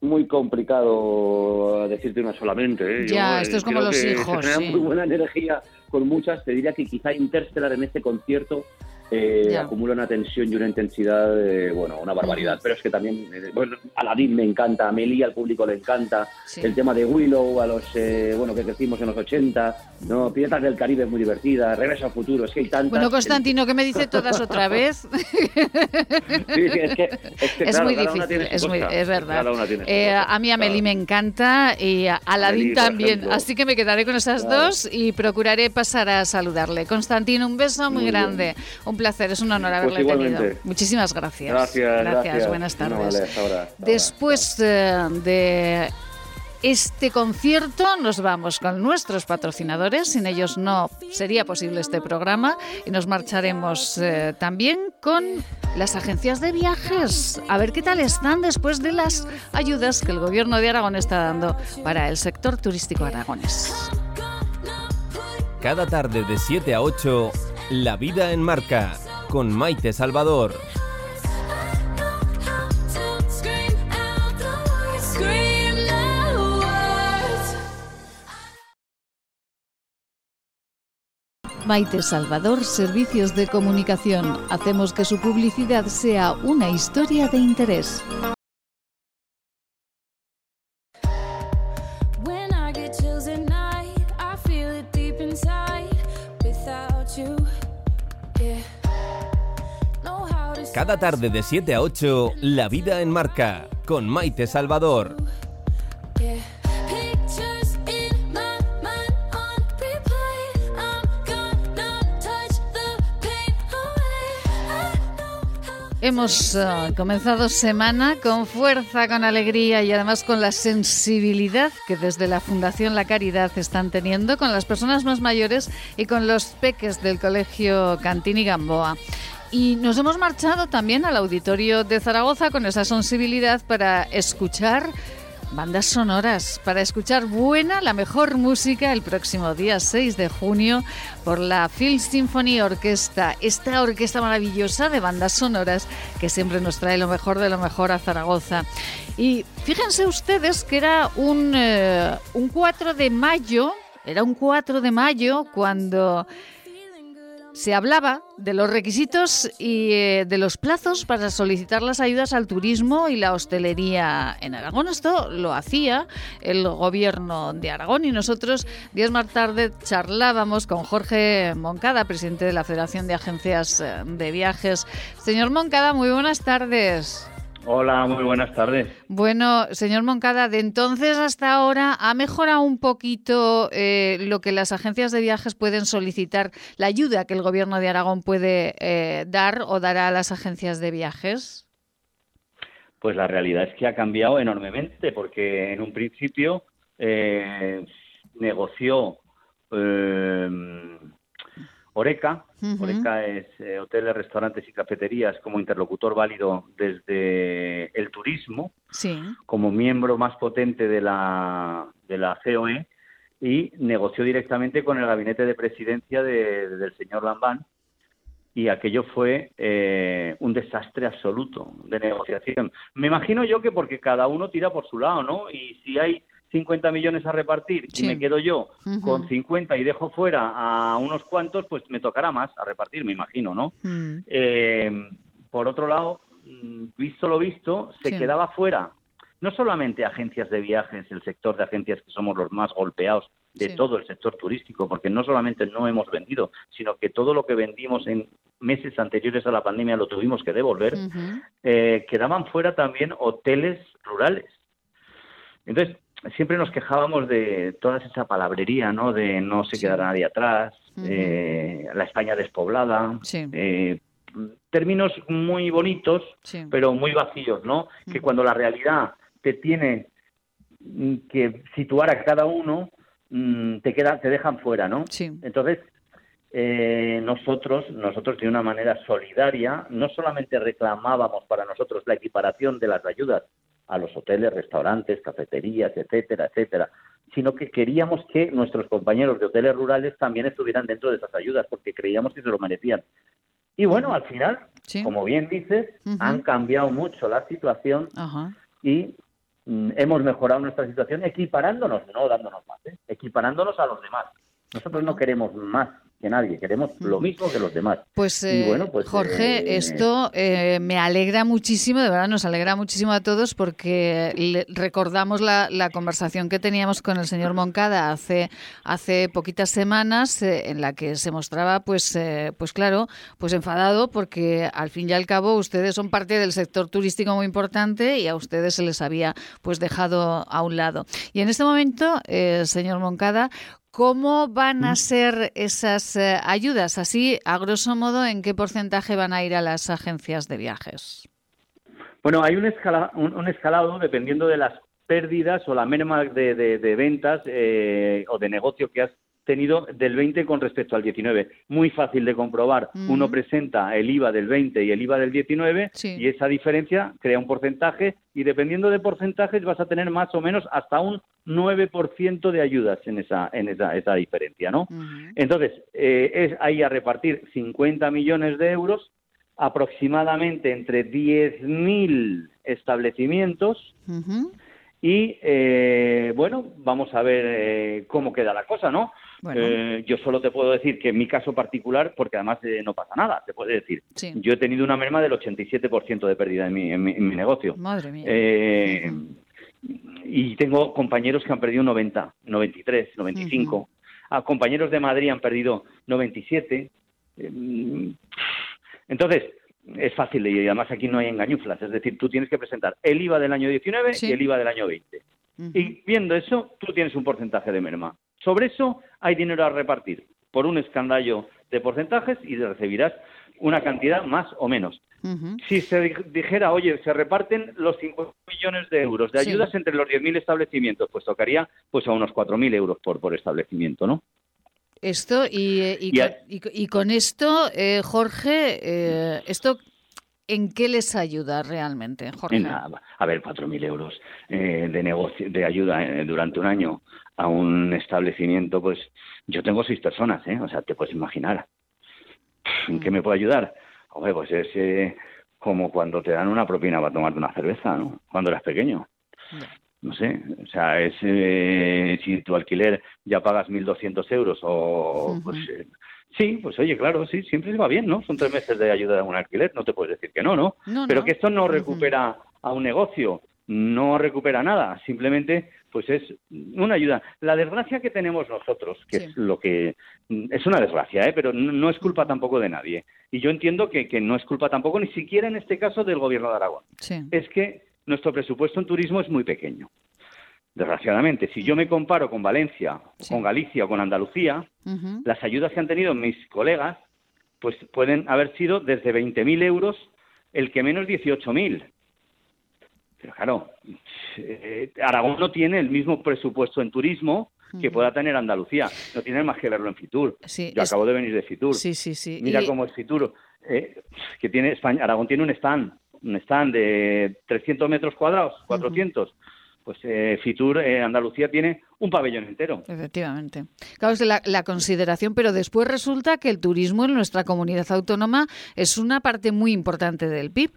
muy complicado decirte una solamente.
¿eh? Ya, esto es como los hijos.
Se muy buena energía con muchas. Te diría que quizá Interstellar en este concierto eh, acumula una tensión y una intensidad, bueno, una barbaridad. Pero es que también, eh, bueno, Aladdin me encanta, a Meli al público le encanta, el tema de Willow, a los, eh, bueno, que crecimos en los 80, ¿no? Piratas del Caribe es muy divertida, Regreso al Futuro, es que hay tantas...
Bueno, Constantino, ¿qué me dice todas otra vez?
sí, es que,
es, muy difícil, es, muy, es, verdad. a mí Amelie me encanta y a Aladdin también, así que me quedaré con esas dos y procuraré pasar a saludarle. Constantino, un beso muy, grande, un placer, es un honor pues haberle tenido. Muchísimas gracias.
Gracias, gracias.
buenas tardes. Después eh, de este concierto nos vamos con nuestros patrocinadores, sin ellos no sería posible este programa y nos marcharemos eh, también con las agencias de viajes, a ver qué tal están después de las ayudas que el gobierno de Aragón está dando para el sector turístico aragonés.
Cada tarde de 7 a 8 la vida en marca con Maite Salvador.
Maite Salvador, Servicios de Comunicación. Hacemos que su publicidad sea una historia de interés.
Cada tarde de 7 a 8, La vida en marca, con Maite Salvador.
Hemos eh, comenzado semana con fuerza, con alegría y además con la sensibilidad que desde la Fundación La Caridad están teniendo con las personas más mayores y con los peques del Colegio Cantini Gamboa. Y nos hemos marchado también al auditorio de Zaragoza con esa sensibilidad para escuchar bandas sonoras, para escuchar buena, la mejor música el próximo día 6 de junio por la Phil Symphony Orquesta, esta orquesta maravillosa de bandas sonoras que siempre nos trae lo mejor de lo mejor a Zaragoza. Y fíjense ustedes que era un, eh, un 4 de mayo, era un 4 de mayo cuando se hablaba de los requisitos y eh, de los plazos para solicitar las ayudas al turismo y la hostelería en Aragón. Esto lo hacía el gobierno de Aragón y nosotros días más tarde charlábamos con Jorge Moncada, presidente de la Federación de Agencias eh, de Viajes. Señor Moncada, muy buenas tardes.
Hola, muy buenas tardes.
Bueno, señor Moncada, de entonces hasta ahora ha mejorado un poquito eh, lo que las agencias de viajes pueden solicitar, la ayuda que el Gobierno de Aragón puede eh, dar o dará a las agencias de viajes.
Pues la realidad es que ha cambiado enormemente, porque en un principio eh, negoció Oreca. Oreca es eh, hoteles, restaurantes y cafeterías como interlocutor válido desde el turismo, como miembro más potente de la, de la COE y negoció directamente con el gabinete de presidencia del señor Lambán y aquello fue eh, un desastre absoluto de negociación. Me imagino yo que porque cada uno tira por su lado, ¿no? Y si hay 50 millones a repartir y me quedo yo con 50 y dejo fuera a unos cuantos, pues me tocará más a repartir, me imagino, ¿no? Mm. Eh, por otro lado, mm, visto lo visto, se quedaba fuera no solamente agencias de viajes, el sector de agencias que somos los más golpeados de todo el sector turístico, porque no solamente no hemos vendido, sino que todo lo que vendimos en meses anteriores a la pandemia lo tuvimos que devolver, eh, quedaban fuera también hoteles rurales. Entonces, siempre nos quejábamos de toda esa palabrería, ¿no? De no se quedará nadie atrás, eh, la España despoblada, eh, términos muy bonitos, pero muy vacíos, ¿no? Que cuando la realidad te tiene que situar a cada uno, mm, te queda, te dejan fuera, ¿no? Entonces, eh, nosotros, nosotros de una manera solidaria, no solamente reclamábamos para nosotros la equiparación de las ayudas a los hoteles, restaurantes, cafeterías, etcétera, etcétera, sino que queríamos que nuestros compañeros de hoteles rurales también estuvieran dentro de esas ayudas, porque creíamos que se lo merecían. Y bueno, al final, como bien dices, han cambiado mucho la situación y mm, hemos mejorado nuestra situación equiparándonos, no dándonos más, ¿eh? equiparándonos a los demás. Nosotros no queremos más que nadie, queremos lo mismo que los demás.
Pues, eh, pues Jorge, eh, esto eh, me alegra muchísimo, de verdad nos alegra muchísimo a todos porque recordamos la, conversación que teníamos con el señor Moncada hace, hace poquitas semanas en la que se mostraba, pues, pues claro, pues enfadado porque al fin y al cabo ustedes son parte del sector turístico muy importante y a ustedes se les había pues dejado a un lado. Y en este momento, señor Moncada, ¿Cómo van a ser esas eh, ayudas? Así, a grosso modo, ¿en qué porcentaje van a ir a las agencias de viajes?
Bueno, hay un, un, escalado dependiendo de las pérdidas o la merma de, ventas eh, o de negocio que has tenido del 20 con respecto al 19. Muy fácil de comprobar. Uno presenta el IVA del 20 y el IVA del 19 y esa diferencia crea un porcentaje y dependiendo de porcentajes vas a tener más o menos hasta un 9% de ayudas en esa en esa, esa diferencia, ¿no? Entonces, eh, es ahí a repartir 50 millones de euros aproximadamente entre 10.000 establecimientos y eh, bueno, vamos a ver eh, cómo queda la cosa, ¿no? Eh, yo solo te puedo decir que en mi caso particular, porque además eh, no pasa nada, te puede decir. Yo he tenido una merma del 87% de pérdida en mi, en mi, negocio.
Madre mía.
Eh, y tengo compañeros que han perdido 90, 93, 95. A compañeros de Madrid han perdido 97. Entonces, es fácil y además aquí no hay engañuflas. Es decir, tú tienes que presentar el IVA del año 19 y el IVA del año 20. Y viendo eso, tú tienes un porcentaje de merma. Sobre eso hay dinero a repartir por un escandallo de porcentajes y recibirás una cantidad más o menos. Si se dijera, oye, se reparten los 5 millones de euros de ayudas entre los 10.000 establecimientos, pues tocaría pues a unos 4.000 euros por, por establecimiento, ¿no?
Esto y, eh, y, con, esto, eh, Jorge, eh, esto ¿En qué les ayuda realmente, Jorge?
a ver, 4.000 euros de negocio, de ayuda durante un año a un establecimiento, pues yo tengo seis personas, ¿eh? O sea, te puedes imaginar. ¿En qué me puede ayudar? Hombre, pues es eh, como cuando te dan una propina para tomarte una cerveza, ¿no? Cuando eras pequeño. No sé, o sea, es eh, si tu alquiler ya pagas 1.200 euros o, pues, eh, sí, pues oye, claro, sí, siempre se va bien, ¿no? Son tres meses de ayuda de un alquiler, no te puedes decir que no, ¿no? Pero que esto no recupera a un negocio, no recupera nada, simplemente pues es una ayuda. La desgracia que tenemos nosotros, que es lo que es una desgracia, ¿eh? pero no, es culpa tampoco de nadie. Y yo entiendo que, no es culpa tampoco, ni siquiera en este caso del gobierno de Aragón. Es que nuestro presupuesto en turismo es muy pequeño. Desgraciadamente, si yo me comparo con Valencia, con Galicia o con Andalucía, las ayudas que han tenido mis colegas, pues pueden haber sido desde 20.000 euros, el que menos 18.000. Pero claro, eh, Aragón no tiene el mismo presupuesto en turismo que pueda tener Andalucía. No tiene más que verlo en Fitur. Yo acabo de venir de Fitur.
Sí, sí, sí.
Mira cómo es Fitur. Eh, que tiene España, Aragón tiene un stand, un stand de 300 metros cuadrados, 400. Pues eh, Fitur, Andalucía, tiene un pabellón entero.
Efectivamente. Claro, es la, la, consideración, pero después resulta que el turismo en nuestra comunidad autónoma es una parte muy importante del PIB.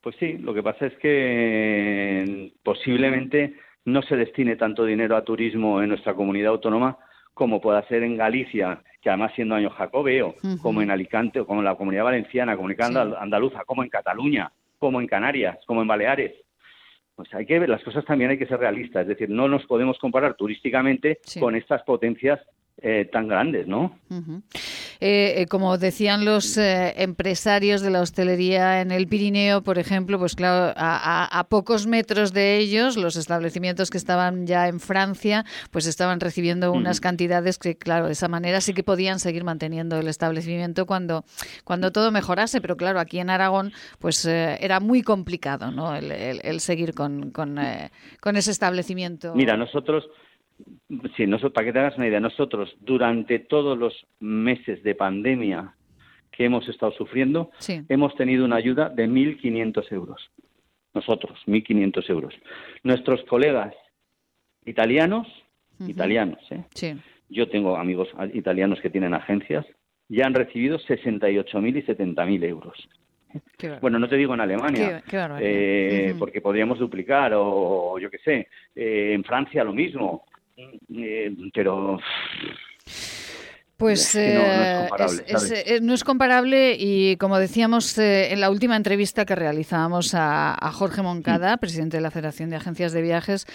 Pues sí, lo que pasa es que posiblemente no se destine tanto dinero a turismo en nuestra comunidad autónoma como pueda ser en Galicia, que además siendo año jacobeo, como en Alicante, como en la comunidad valenciana, comunidad andaluza, como en Cataluña, como en Canarias, como en Baleares. Pues hay que ver, las cosas también hay que ser realistas, es decir, no nos podemos comparar turísticamente con estas potencias eh, tan grandes, ¿no?
Eh, eh, como decían los empresarios de la hostelería en el Pirineo, por ejemplo, pues claro, a, pocos metros de ellos, los establecimientos que estaban ya en Francia, pues estaban recibiendo unas cantidades que, claro, de esa manera sí que podían seguir manteniendo el establecimiento cuando, cuando todo mejorase, pero claro, aquí en Aragón, pues era muy complicado, ¿no? El, el seguir con, con, con ese establecimiento.
Mira, nosotros Sí, nosotros, para que te hagas una idea, nosotros durante todos los meses de pandemia que hemos estado sufriendo, hemos tenido una ayuda de 1.500 euros. Nosotros, 1.500 euros. Nuestros colegas italianos, italianos, ¿eh? Sí. yo tengo amigos italianos que tienen agencias, ya han recibido 68.000 y 70.000 euros. Bueno, no te digo en Alemania, eh, porque podríamos duplicar, o, yo qué sé, eh, en Francia lo mismo, eh, pero
pues eh, eh, no, es comparable y como decíamos eh, en la última entrevista que realizábamos a, Jorge Moncada, mm. presidente de la Federación de Agencias de Viajes,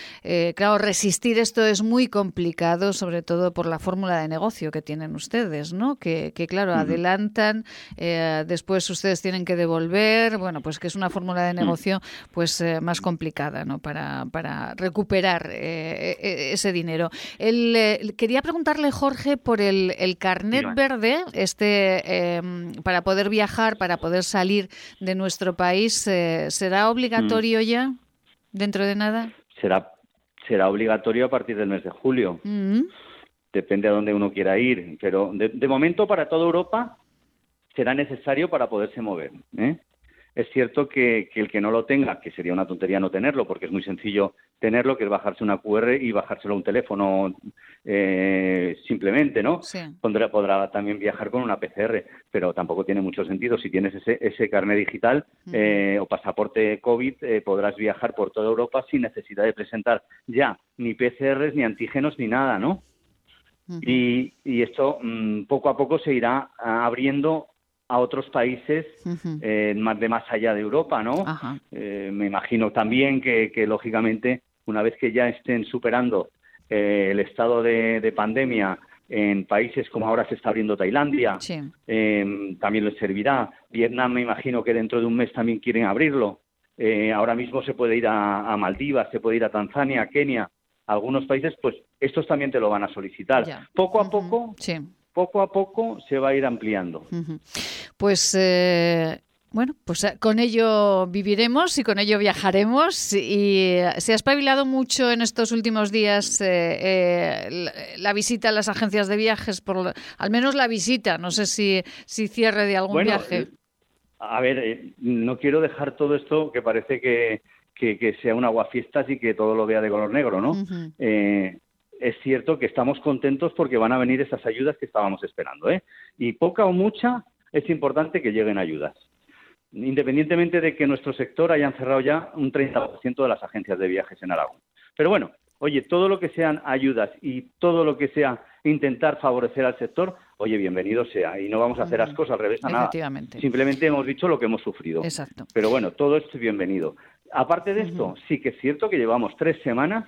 claro, resistir esto es muy complicado, sobre todo por la fórmula de negocio que tienen ustedes, ¿no? Que, claro, adelantan, después ustedes tienen que devolver, bueno, pues que es una fórmula de mm. negocio pues más complicada, ¿no? Para, para recuperar e, e, ese dinero. El, quería preguntarle, Jorge, por el el carnet verde, este, em, para poder viajar, para poder salir de nuestro país, eh, ¿será obligatorio mm. ya dentro de nada?
Será, será obligatorio a partir del mes de julio. Mm. Depende a dónde uno quiera ir, pero de, momento para toda Europa será necesario para poderse mover. ¿eh? Es cierto que, el que no lo tenga, que sería una tontería no tenerlo, porque es muy sencillo tenerlo, que es bajarse una QR y bajárselo a un teléfono eh, simplemente, ¿no? Podrá, también viajar con una PCR, pero tampoco tiene mucho sentido. Si tienes ese, ese carnet digital eh, o pasaporte COVID, eh, podrás viajar por toda Europa sin necesidad de presentar ya ni PCRs, ni antígenos, ni nada, ¿no? y, esto mm, poco a poco se irá abriendo a otros países eh, más de más allá de Europa, ¿no? Eh, me imagino también que, lógicamente, una vez que ya estén superando eh, el estado de, pandemia en países como ahora se está abriendo Tailandia, también les servirá. Vietnam, me imagino que dentro de un mes también quieren abrirlo. ahora mismo se puede ir a, Maldivas, se puede ir a Tanzania, Kenia. Algunos países, pues estos también te lo van a solicitar. Poco a poco poco a poco se va a ir ampliando.
Pues eh, bueno, pues eh, con ello viviremos y con ello viajaremos. Y se ha espabilado mucho en estos últimos días eh, la, visita a las agencias de viajes, por al menos la visita. No sé si, si cierre de algún viaje.
A ver, no quiero dejar todo esto que parece que, que, sea un aguafiestas y que todo lo vea de color negro, ¿no? Es cierto que estamos contentos porque van a venir esas ayudas que estábamos esperando. ¿eh? Y poca o mucha, es importante que lleguen ayudas. Independientemente de que nuestro sector hayan cerrado ya un 30% de las agencias de viajes en Aragón. Pero bueno, oye, todo lo que sean ayudas y todo lo que sea intentar favorecer al sector, oye, bienvenido sea. Y no vamos a hacer las cosas al revés a nada. Simplemente hemos dicho lo que hemos sufrido. Exacto. Pero bueno, todo esto es bienvenido. Aparte de esto, sí que es cierto que llevamos tres semanas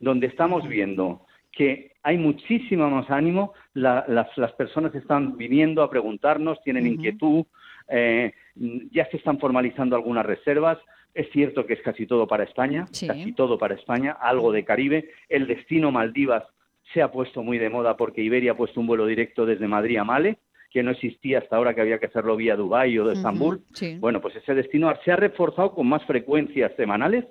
donde estamos viendo que hay muchísimo más ánimo, las, personas están viniendo a preguntarnos, tienen inquietud, eh, ya se están formalizando algunas reservas. Es cierto que es casi todo para España, casi todo para España, algo de Caribe. El destino Maldivas se ha puesto muy de moda porque Iberia ha puesto un vuelo directo desde Madrid a Male, que no existía hasta ahora, que había que hacerlo vía Dubái o de Estambul. Bueno, pues ese destino se ha reforzado con más frecuencias semanales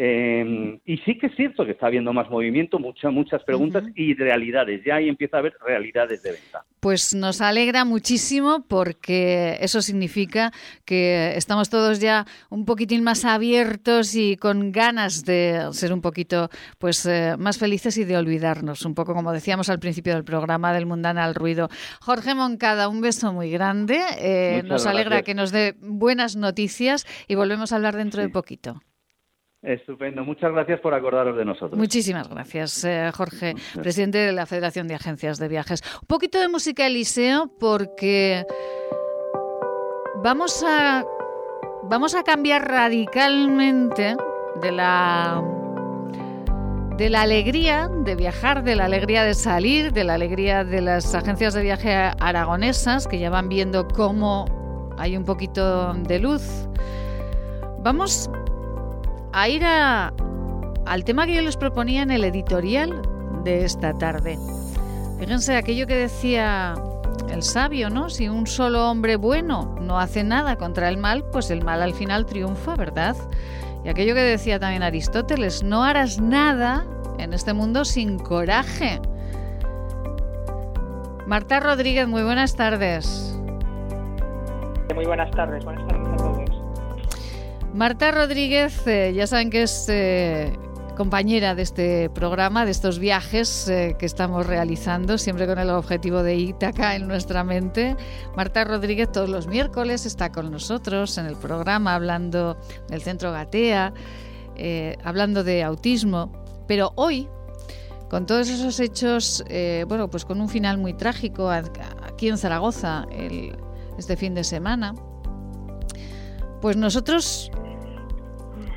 eh, y sí que es cierto que está habiendo más movimiento, muchas, muchas preguntas y realidades. Ya ahí empieza a haber realidades de venta.
Pues nos alegra muchísimo porque eso significa que estamos todos ya un poquitín más abiertos y con ganas de ser un poquito pues eh, más felices y de olvidarnos, un poco como decíamos al principio del programa del Mundana al Ruido. Jorge Moncada, un beso muy grande. Eh, nos alegra que nos dé buenas noticias y volvemos a hablar dentro de poquito.
Estupendo. Muchas gracias por acordaros de nosotros.
Muchísimas gracias, eh, Jorge, presidente de la Federación de Agencias de Viajes. Un poquito de música, Eliseo, porque vamos a, vamos a cambiar radicalmente de la de la alegría de viajar, de la alegría de salir, de la alegría de las agencias de viaje aragonesas que ya van viendo cómo hay un poquito de luz. Vamos a ir al tema que yo les proponía en el editorial de esta tarde. Fíjense aquello que decía el sabio, ¿no? Si un solo hombre bueno no hace nada contra el mal, pues el mal al final triunfa, ¿verdad? Y aquello que decía también Aristóteles, no harás nada en este mundo sin coraje. Marta Rodríguez, muy buenas tardes.
Muy buenas tardes, buenas tardes a.
Marta Rodríguez, eh, ya saben que es eh, compañera de este programa, de estos viajes eh, que estamos realizando, siempre con el objetivo de Ítaca en nuestra mente. Marta Rodríguez todos los miércoles está con nosotros en el programa hablando del Centro Gatea, hablando de autismo, pero hoy con todos esos hechos, bueno, pues con un final muy trágico aquí en Zaragoza este fin de semana, pues nosotros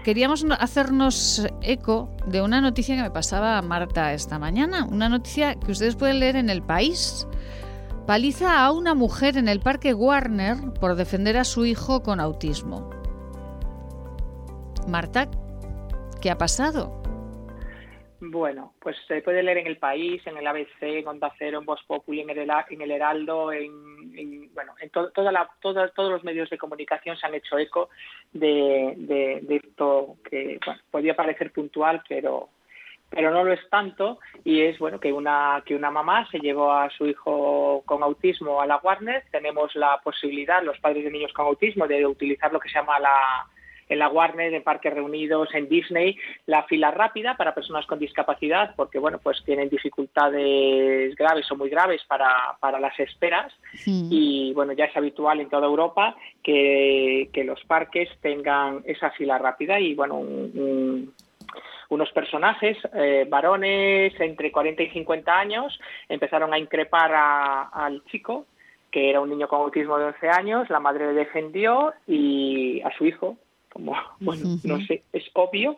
queríamos hacernos eco de una noticia que me pasaba Marta esta mañana, una noticia que ustedes pueden leer en El País. Paliza a una mujer en el Parque Warner por defender a su hijo con autismo. Marta, ¿qué ha pasado?
Bueno, pues se puede leer en El País, en el ABC, en Onda Cero, en Voz Populi, en el, en el Heraldo, en, bueno, en toda la, todos los medios de comunicación se han hecho eco de, de, esto que bueno, podía parecer puntual, pero pero no lo es tanto. Y es bueno que una que una mamá se llevó a su hijo con autismo a la Warner. Tenemos la posibilidad los padres de niños con autismo de utilizar lo que se llama la en la Warner, en Parques Reunidos, en Disney, la fila rápida para personas con discapacidad, porque bueno, pues tienen dificultades graves o muy graves para, para las esperas. Y bueno, ya es habitual en toda Europa que, los parques tengan esa fila rápida y bueno, unos personajes, eh, varones entre 40 y 50 años, empezaron a increpar al chico que era un niño con autismo de 11 años, la madre le defendió y a su hijo, como, bueno, no sé, es obvio,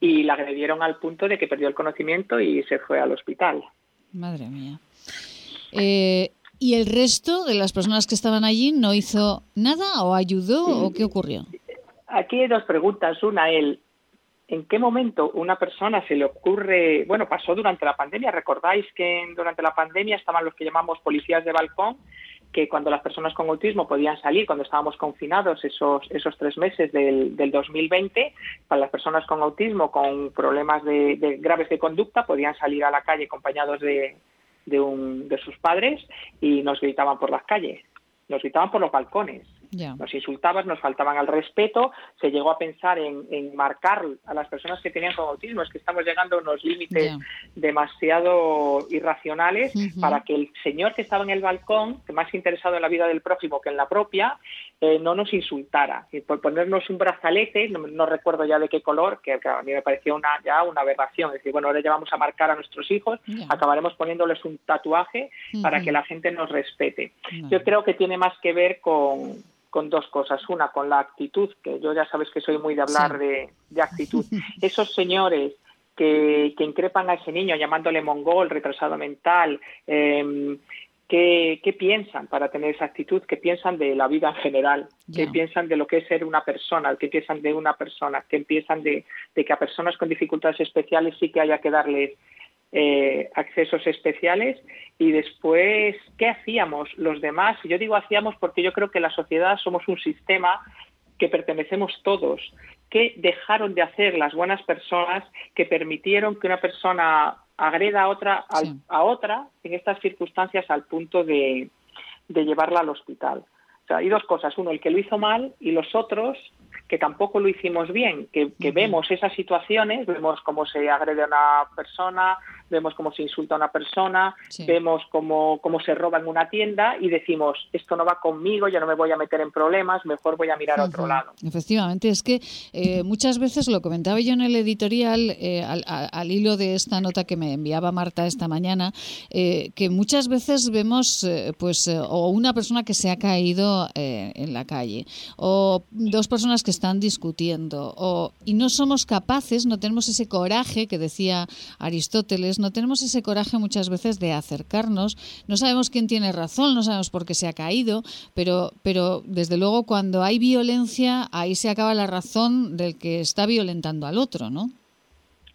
y la agredieron al punto de que perdió el conocimiento y se fue al hospital.
Madre mía. Eh, ¿Y el resto de las personas que estaban allí no hizo nada o ayudó o qué ocurrió?
Aquí hay dos preguntas. Una, el, ¿en qué momento una persona se le ocurre, bueno, pasó durante la pandemia, recordáis que durante la pandemia estaban los que llamamos policías de balcón, que cuando las personas con autismo podían salir, cuando estábamos confinados esos, esos tres meses del, del 2020, para las personas con autismo con problemas de, graves de conducta podían salir a la calle acompañados de, de, un, de sus padres y nos gritaban por las calles, nos gritaban por los balcones. Nos insultaban, nos faltaban al respeto, se llegó a pensar en, marcar a las personas que tenían con autismo, es que estamos llegando a unos límites demasiado irracionales para que el señor que estaba en el balcón, que más interesado en la vida del prójimo que en la propia, eh, no nos insultara. Y por ponernos un brazalete, no, recuerdo ya de qué color, que a mí me pareció una, ya una aberración. Es decir, bueno, ahora ya vamos a marcar a nuestros hijos, acabaremos poniéndoles un tatuaje para que la gente nos respete. Yo creo que tiene más que ver con, con dos cosas. Una, con la actitud, que yo ya sabes que soy muy de hablar de, actitud. Esos señores que, que, increpan a ese niño llamándole mongol, retrasado mental, eh, ¿qué, piensan para tener esa actitud? ¿Qué piensan de la vida en general? ¿Qué piensan de lo que es ser una persona? ¿Qué piensan de una persona? ¿Qué piensan de, de que a personas con dificultades especiales sí que haya que darles eh, accesos especiales y después, ¿qué hacíamos los demás? Yo digo hacíamos porque yo creo que la sociedad somos un sistema que pertenecemos todos. ¿Qué dejaron de hacer las buenas personas que permitieron que una persona agreda a otra, a otra en estas circunstancias al punto de, de llevarla al hospital? O sea, hay dos cosas. Uno, el que lo hizo mal y los otros que tampoco lo hicimos bien, que, vemos esas situaciones, vemos cómo se agrede a una persona, vemos cómo se insulta a una persona, vemos cómo, cómo se roba en una tienda y decimos, esto no va conmigo, yo no me voy a meter en problemas, mejor voy a mirar a otro lado.
Efectivamente, es que eh, muchas veces lo comentaba yo en el editorial eh, al, hilo de esta nota que me enviaba Marta esta mañana, eh, que muchas veces vemos pues o una persona que se ha caído en la calle o dos personas que están discutiendo o, y no somos capaces, no tenemos ese coraje que decía Aristóteles, no tenemos ese coraje muchas veces de acercarnos, no sabemos quién tiene razón, no sabemos por qué se ha caído, pero, pero desde luego cuando hay violencia ahí se acaba la razón del que está violentando al otro, ¿no?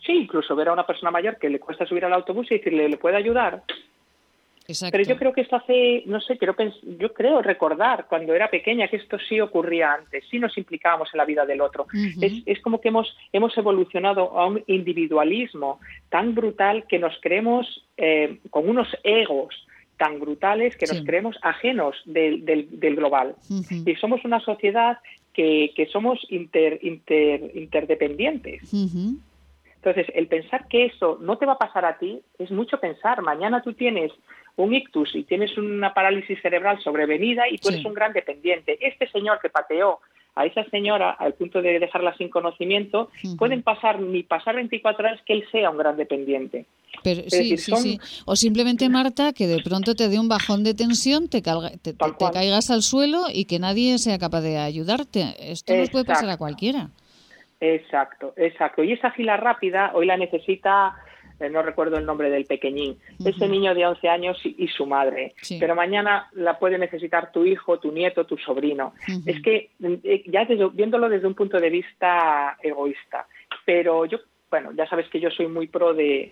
Sí, incluso ver a una persona mayor que le cuesta subir al autobús y decirle, ¿le puede ayudar? Pero yo creo que esto hace, no sé, quiero yo creo recordar cuando era pequeña que esto sí ocurría antes, sí nos implicábamos en la vida del otro. es, es, como que hemos, hemos evolucionado a un individualismo tan brutal que nos creemos eh, con unos egos tan brutales que nos creemos ajenos del, del, global. Y somos una sociedad que, que somos inter, inter, interdependientes. Entonces, el pensar que eso no te va a pasar a ti es mucho pensar. Mañana tú tienes un ictus y tienes una parálisis cerebral sobrevenida y tú eres un gran dependiente. Este señor que pateó a esa señora al punto de dejarla sin conocimiento, pueden pasar ni pasar 24 horas que él sea un gran dependiente.
Pero, sí, sí, sí. O simplemente, Marta, que de pronto te dé un bajón de tensión, te, te, caigas al suelo y que nadie sea capaz de ayudarte. Esto nos puede pasar a cualquiera.
Exacto, exacto. Y esa fila rápida hoy la necesita, no recuerdo el nombre del pequeñín, ese niño de 11 años y, su madre. Pero mañana la puede necesitar tu hijo, tu nieto, tu sobrino. Es que eh, ya viéndolo desde un punto de vista egoísta. Pero yo bueno, ya sabes que yo soy muy pro de,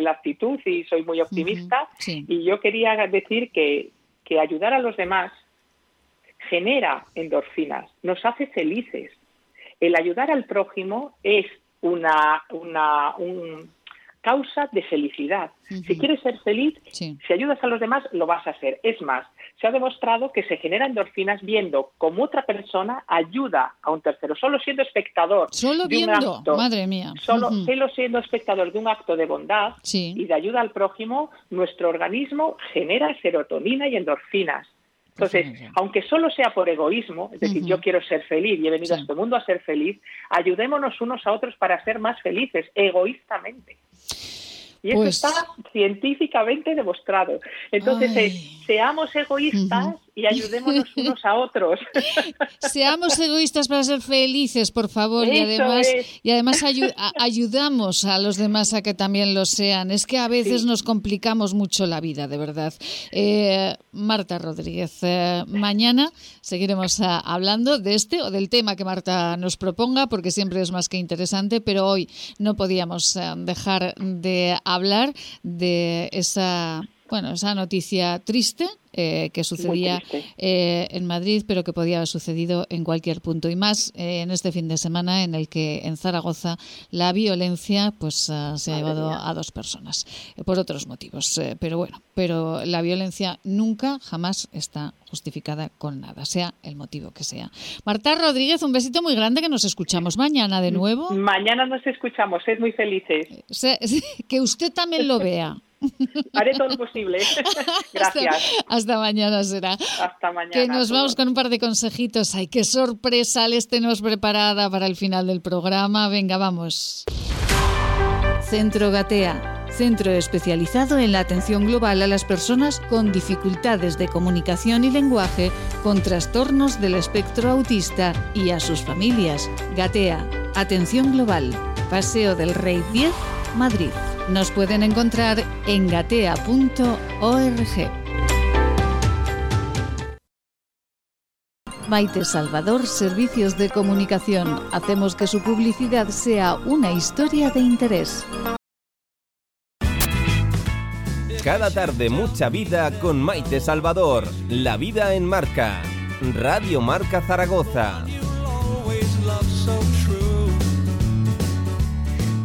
la actitud y soy muy optimista. Y yo quería decir que, que ayudar a los demás genera endorfinas, nos hace felices. El ayudar al prójimo es una, una causa de felicidad. Si quieres ser feliz, si ayudas a los demás, lo vas a hacer. Es más, se ha demostrado que se generan endorfinas viendo cómo otra persona ayuda a un tercero, solo siendo espectador.
Solo viendo, madre mía.
Solo, siendo espectador de un acto de bondad y de ayuda al prójimo, nuestro organismo genera serotonina y endorfinas. Entonces, aunque solo sea por egoísmo, es decir, yo quiero ser feliz y he venido a este mundo a ser feliz, ayudémonos unos a otros para ser más felices, egoístamente. Y eso pues está científicamente demostrado. Entonces, seamos egoístas y ayudémonos unos a otros.
Seamos egoístas para ser felices, por favor, y además, y además ayudamos a los demás a que también lo sean. Es que a veces nos complicamos mucho la vida, de verdad. Eh, Marta Rodríguez, eh, mañana seguiremos ah, hablando de este o del tema que Marta nos proponga, porque siempre es más que interesante, pero hoy no podíamos eh, dejar de hablar de esa bueno, esa noticia triste eh, que sucedía eh, en Madrid, pero que podía haber sucedido en cualquier punto. Y más eh, en este fin de semana en el que en Zaragoza la violencia pues ah, se ha llevado a dos personas por otros motivos. pero bueno, pero la violencia nunca, jamás está justificada con nada, sea el motivo que sea. Marta Rodríguez, un besito muy grande que nos escuchamos mañana de nuevo.
Mañana nos escuchamos, es muy felices.
Que usted también lo vea.
Haré todo lo posible. Gracias.
Hasta, mañana será.
Hasta mañana.
Que nos vamos con un par de consejitos. Ay, qué sorpresa les tenemos preparada para el final del programa. Venga, vamos. Centro Gatea. Centro especializado en la atención global a las personas con dificultades de comunicación y lenguaje, con trastornos del espectro autista y a sus familias. Gatea. Atención global. Paseo del Rey 10, Madrid. Nos pueden encontrar en gatea.org. Maite Salvador, Servicios de Comunicación. Hacemos que su publicidad sea una historia de interés.
Cada tarde mucha vida con Maite Salvador. La vida en marca. Radio Marca Zaragoza.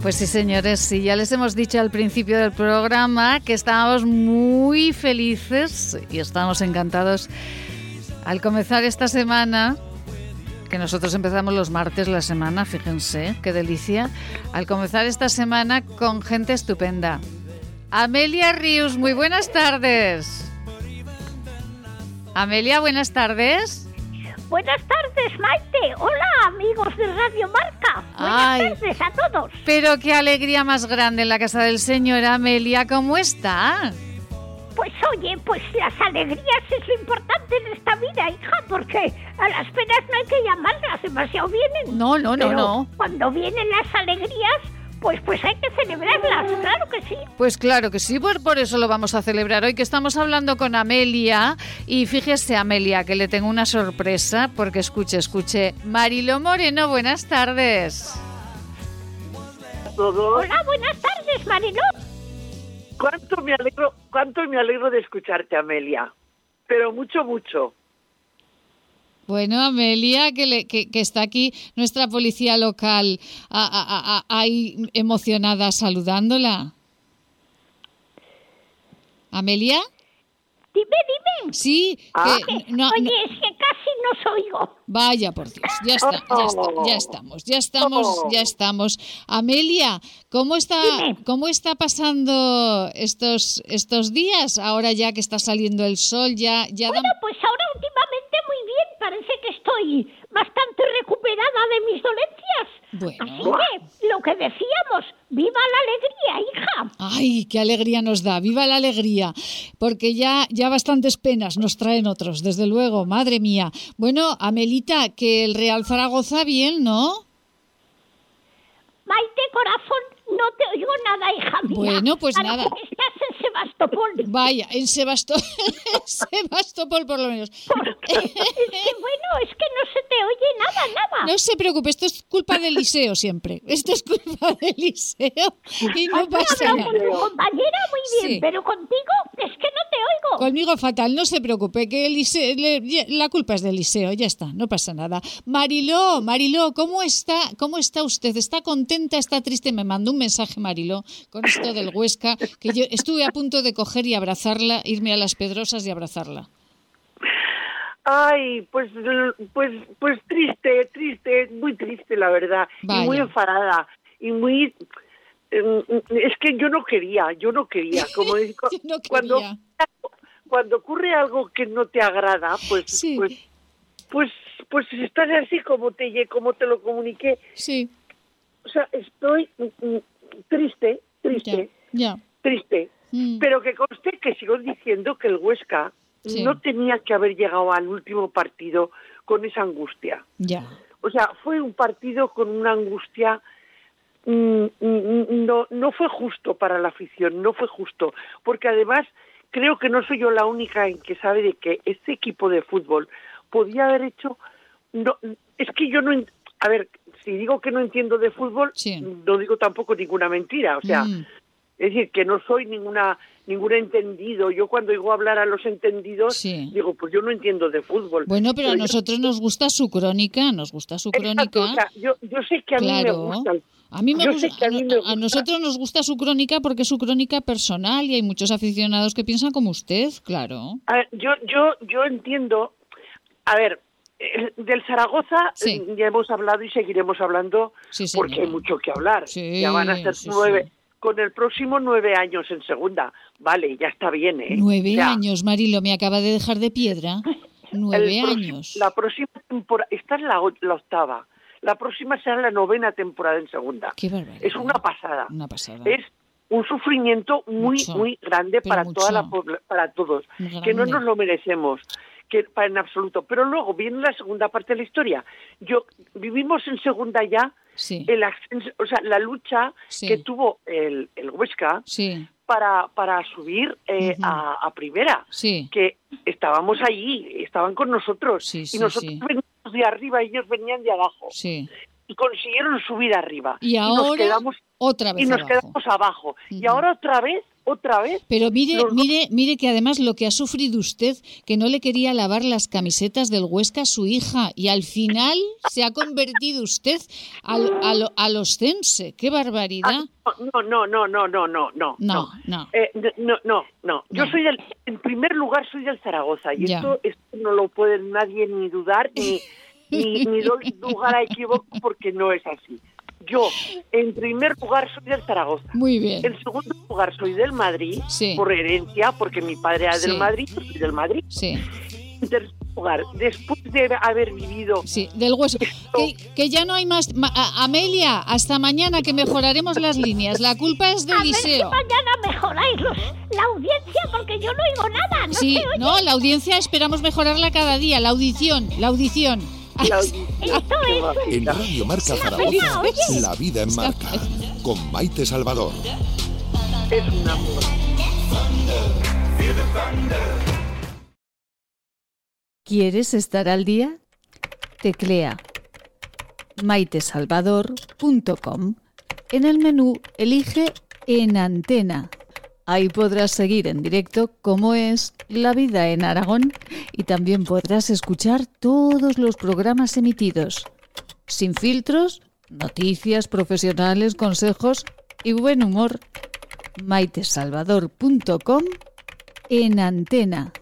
Pues sí, señores, sí, ya les hemos dicho al principio del programa que estábamos muy felices y estamos encantados al comenzar esta semana, que nosotros empezamos los martes la semana, fíjense, qué delicia, al comenzar esta semana con gente estupenda. Amelia Rius, muy buenas tardes. Amelia, buenas tardes.
Buenas tardes, Maite. Hola, amigos de Radio Marca. Buenas tardes a todos.
Pero qué alegría más grande en la casa del señor Amelia. ¿Cómo está?
Pues oye, pues las alegrías es lo importante en esta vida, hija, porque a las penas no hay que llamarlas, demasiado vienen.
No, no, no, no.
Cuando vienen las alegrías, pues, pues hay que celebrarlas, claro que sí.
Pues claro que sí, por, por eso lo vamos a celebrar hoy, que estamos hablando con Amelia. Y fíjese, Amelia, que le tengo una sorpresa, porque escuche, escuche. Marilo Moreno, buenas tardes.
Hola, buenas tardes, Marilo.
¿Cuánto me alegro cuánto me alegro de escucharte, Amelia. Pero mucho, mucho.
Bueno, Amelia, que, que, está aquí nuestra policía local, ahí emocionada saludándola. Amelia.
Dime, dime.
Sí.
Ah. Oye, es que casi no oigo.
Vaya por Dios, ya está, ya, ya estamos, ya estamos, ya estamos. Amelia, ¿cómo está, cómo está pasando estos estos días? Ahora ya que está saliendo el sol, ya, ya.
Bueno, pues ahora últimamente muy bien. Parece que estoy bastante recuperada de mis dolencias. Bueno. lo que decíamos, viva la alegría, hija.
Ay, qué alegría nos da, viva la alegría, porque ya, ya bastantes penas nos traen otros, desde luego, madre mía. Bueno, Amelita, que el Real Zaragoza bien, ¿no?
Maite, corazón, no te oigo nada, hija mía.
Bueno, pues nada.
Estás en Sebastopol.
Vaya, en Sebastopol, Sebastopol por lo menos.
es que bueno, es que no se te oye nada, nada.
No se preocupe, esto es culpa del liceo siempre. Esto es culpa del liceo y no pasa nada.
con tu compañera muy bien, pero contigo es que no te oigo.
Conmigo fatal, no se preocupe, que el liceo, la culpa es del liceo, ya está, no pasa nada. Mariló, Mariló, ¿cómo está, cómo está usted? ¿Está contenta, está triste? Me mandó un mensaje Mariló con esto del Huesca, que yo estuve a punto de coger y abrazarla, irme a las Pedrosas y abrazarla.
Ay, pues, pues, pues triste, triste, muy triste la verdad, y muy enfadada y muy em, es que yo no quería, yo no quería, como cuando cuando ocurre algo que no te agrada, pues pues pues pues estás así como te como te lo comuniqué.
Sí.
O sea, estoy mm, mm, triste, triste, triste, mm. pero que conste que sigo diciendo que el Huesca no tenía que haber llegado al último partido con esa angustia.
Ya.
O sea, fue un partido con una angustia no no fue justo para la afición, no fue justo, porque además creo que no soy yo la única en que sabe de que este equipo de fútbol podía haber hecho no es que yo no a ver, si digo que no entiendo de fútbol, no digo tampoco ninguna mentira. O sea, mm. es decir, que no soy ninguna ningún entendido. Yo cuando digo hablar a los entendidos, digo, pues yo no entiendo de fútbol.
Bueno, pero, a nosotros nos gusta su crónica, nos gusta su crónica.
yo, sé que a mí me gusta.
A mí me, gusta, a, nosotros nos gusta su crónica porque es su crónica personal y hay muchos aficionados que piensan como usted, claro.
yo, yo, yo entiendo. A ver, del Zaragoza eh, ya hemos hablado y seguiremos hablando porque hay mucho que hablar. ya van a ser nueve, con el próximo nueve años en segunda. Vale, ya está bien, ¿eh?
Nueve años, Marilo, me acaba de dejar de piedra. Nueve años.
La próxima temporada, esta es la, octava. La próxima será la novena temporada en segunda. es una pasada.
Una pasada.
Es un sufrimiento muy, muy grande para toda la para todos, que no nos lo merecemos que para en absoluto. Pero luego viene la segunda parte de la historia. Yo vivimos en segunda ya el o sea, la lucha que tuvo el, el Huesca para, para subir eh, a, primera. Que estábamos allí, estaban con nosotros y nosotros veníamos de arriba y ellos venían de abajo. Y consiguieron subir arriba.
Y, ahora nos quedamos otra vez
y nos quedamos abajo. Y ahora otra vez otra vez.
Pero mire, mire, mire que además lo que ha sufrido usted, que no le quería lavar las camisetas del Huesca a su hija y al final se ha convertido usted al, al, al oscense. ¡Qué barbaridad!
Ah, no, no, no, no, no, no,
no. No, no.
Eh, no, no, no. Yo soy del, en primer lugar soy del Zaragoza y esto, esto, no lo puede nadie ni dudar ni, ni, ni lugar a equivoco porque no es así. Yo, en primer lugar, soy del Zaragoza.
Muy bien.
En segundo lugar, soy del Madrid, por herencia, porque mi padre era del Madrid, soy del Madrid.
Sí.
En tercer lugar, después de haber vivido...
Sí, del hueso. Que, ya no hay más... Amelia, hasta mañana que mejoraremos las líneas. La culpa es del
a
liceo.
Ver si mañana mejoráis la audiencia, porque yo no oigo nada. No
sí, no, la audiencia esperamos mejorarla cada día. La audición, la audición.
En Radio Marca Zaragoza, La Vida en Marca, con Maite Salvador.
Es un amor.
¿Quieres estar al día? Teclea maitesalvador.com. En el menú elige En Antena Ahí podrás seguir en directo cómo es la vida en Aragón y también podrás escuchar todos los programas emitidos. Sin filtros, noticias profesionales, consejos y buen humor. maitesalvador.com en antena.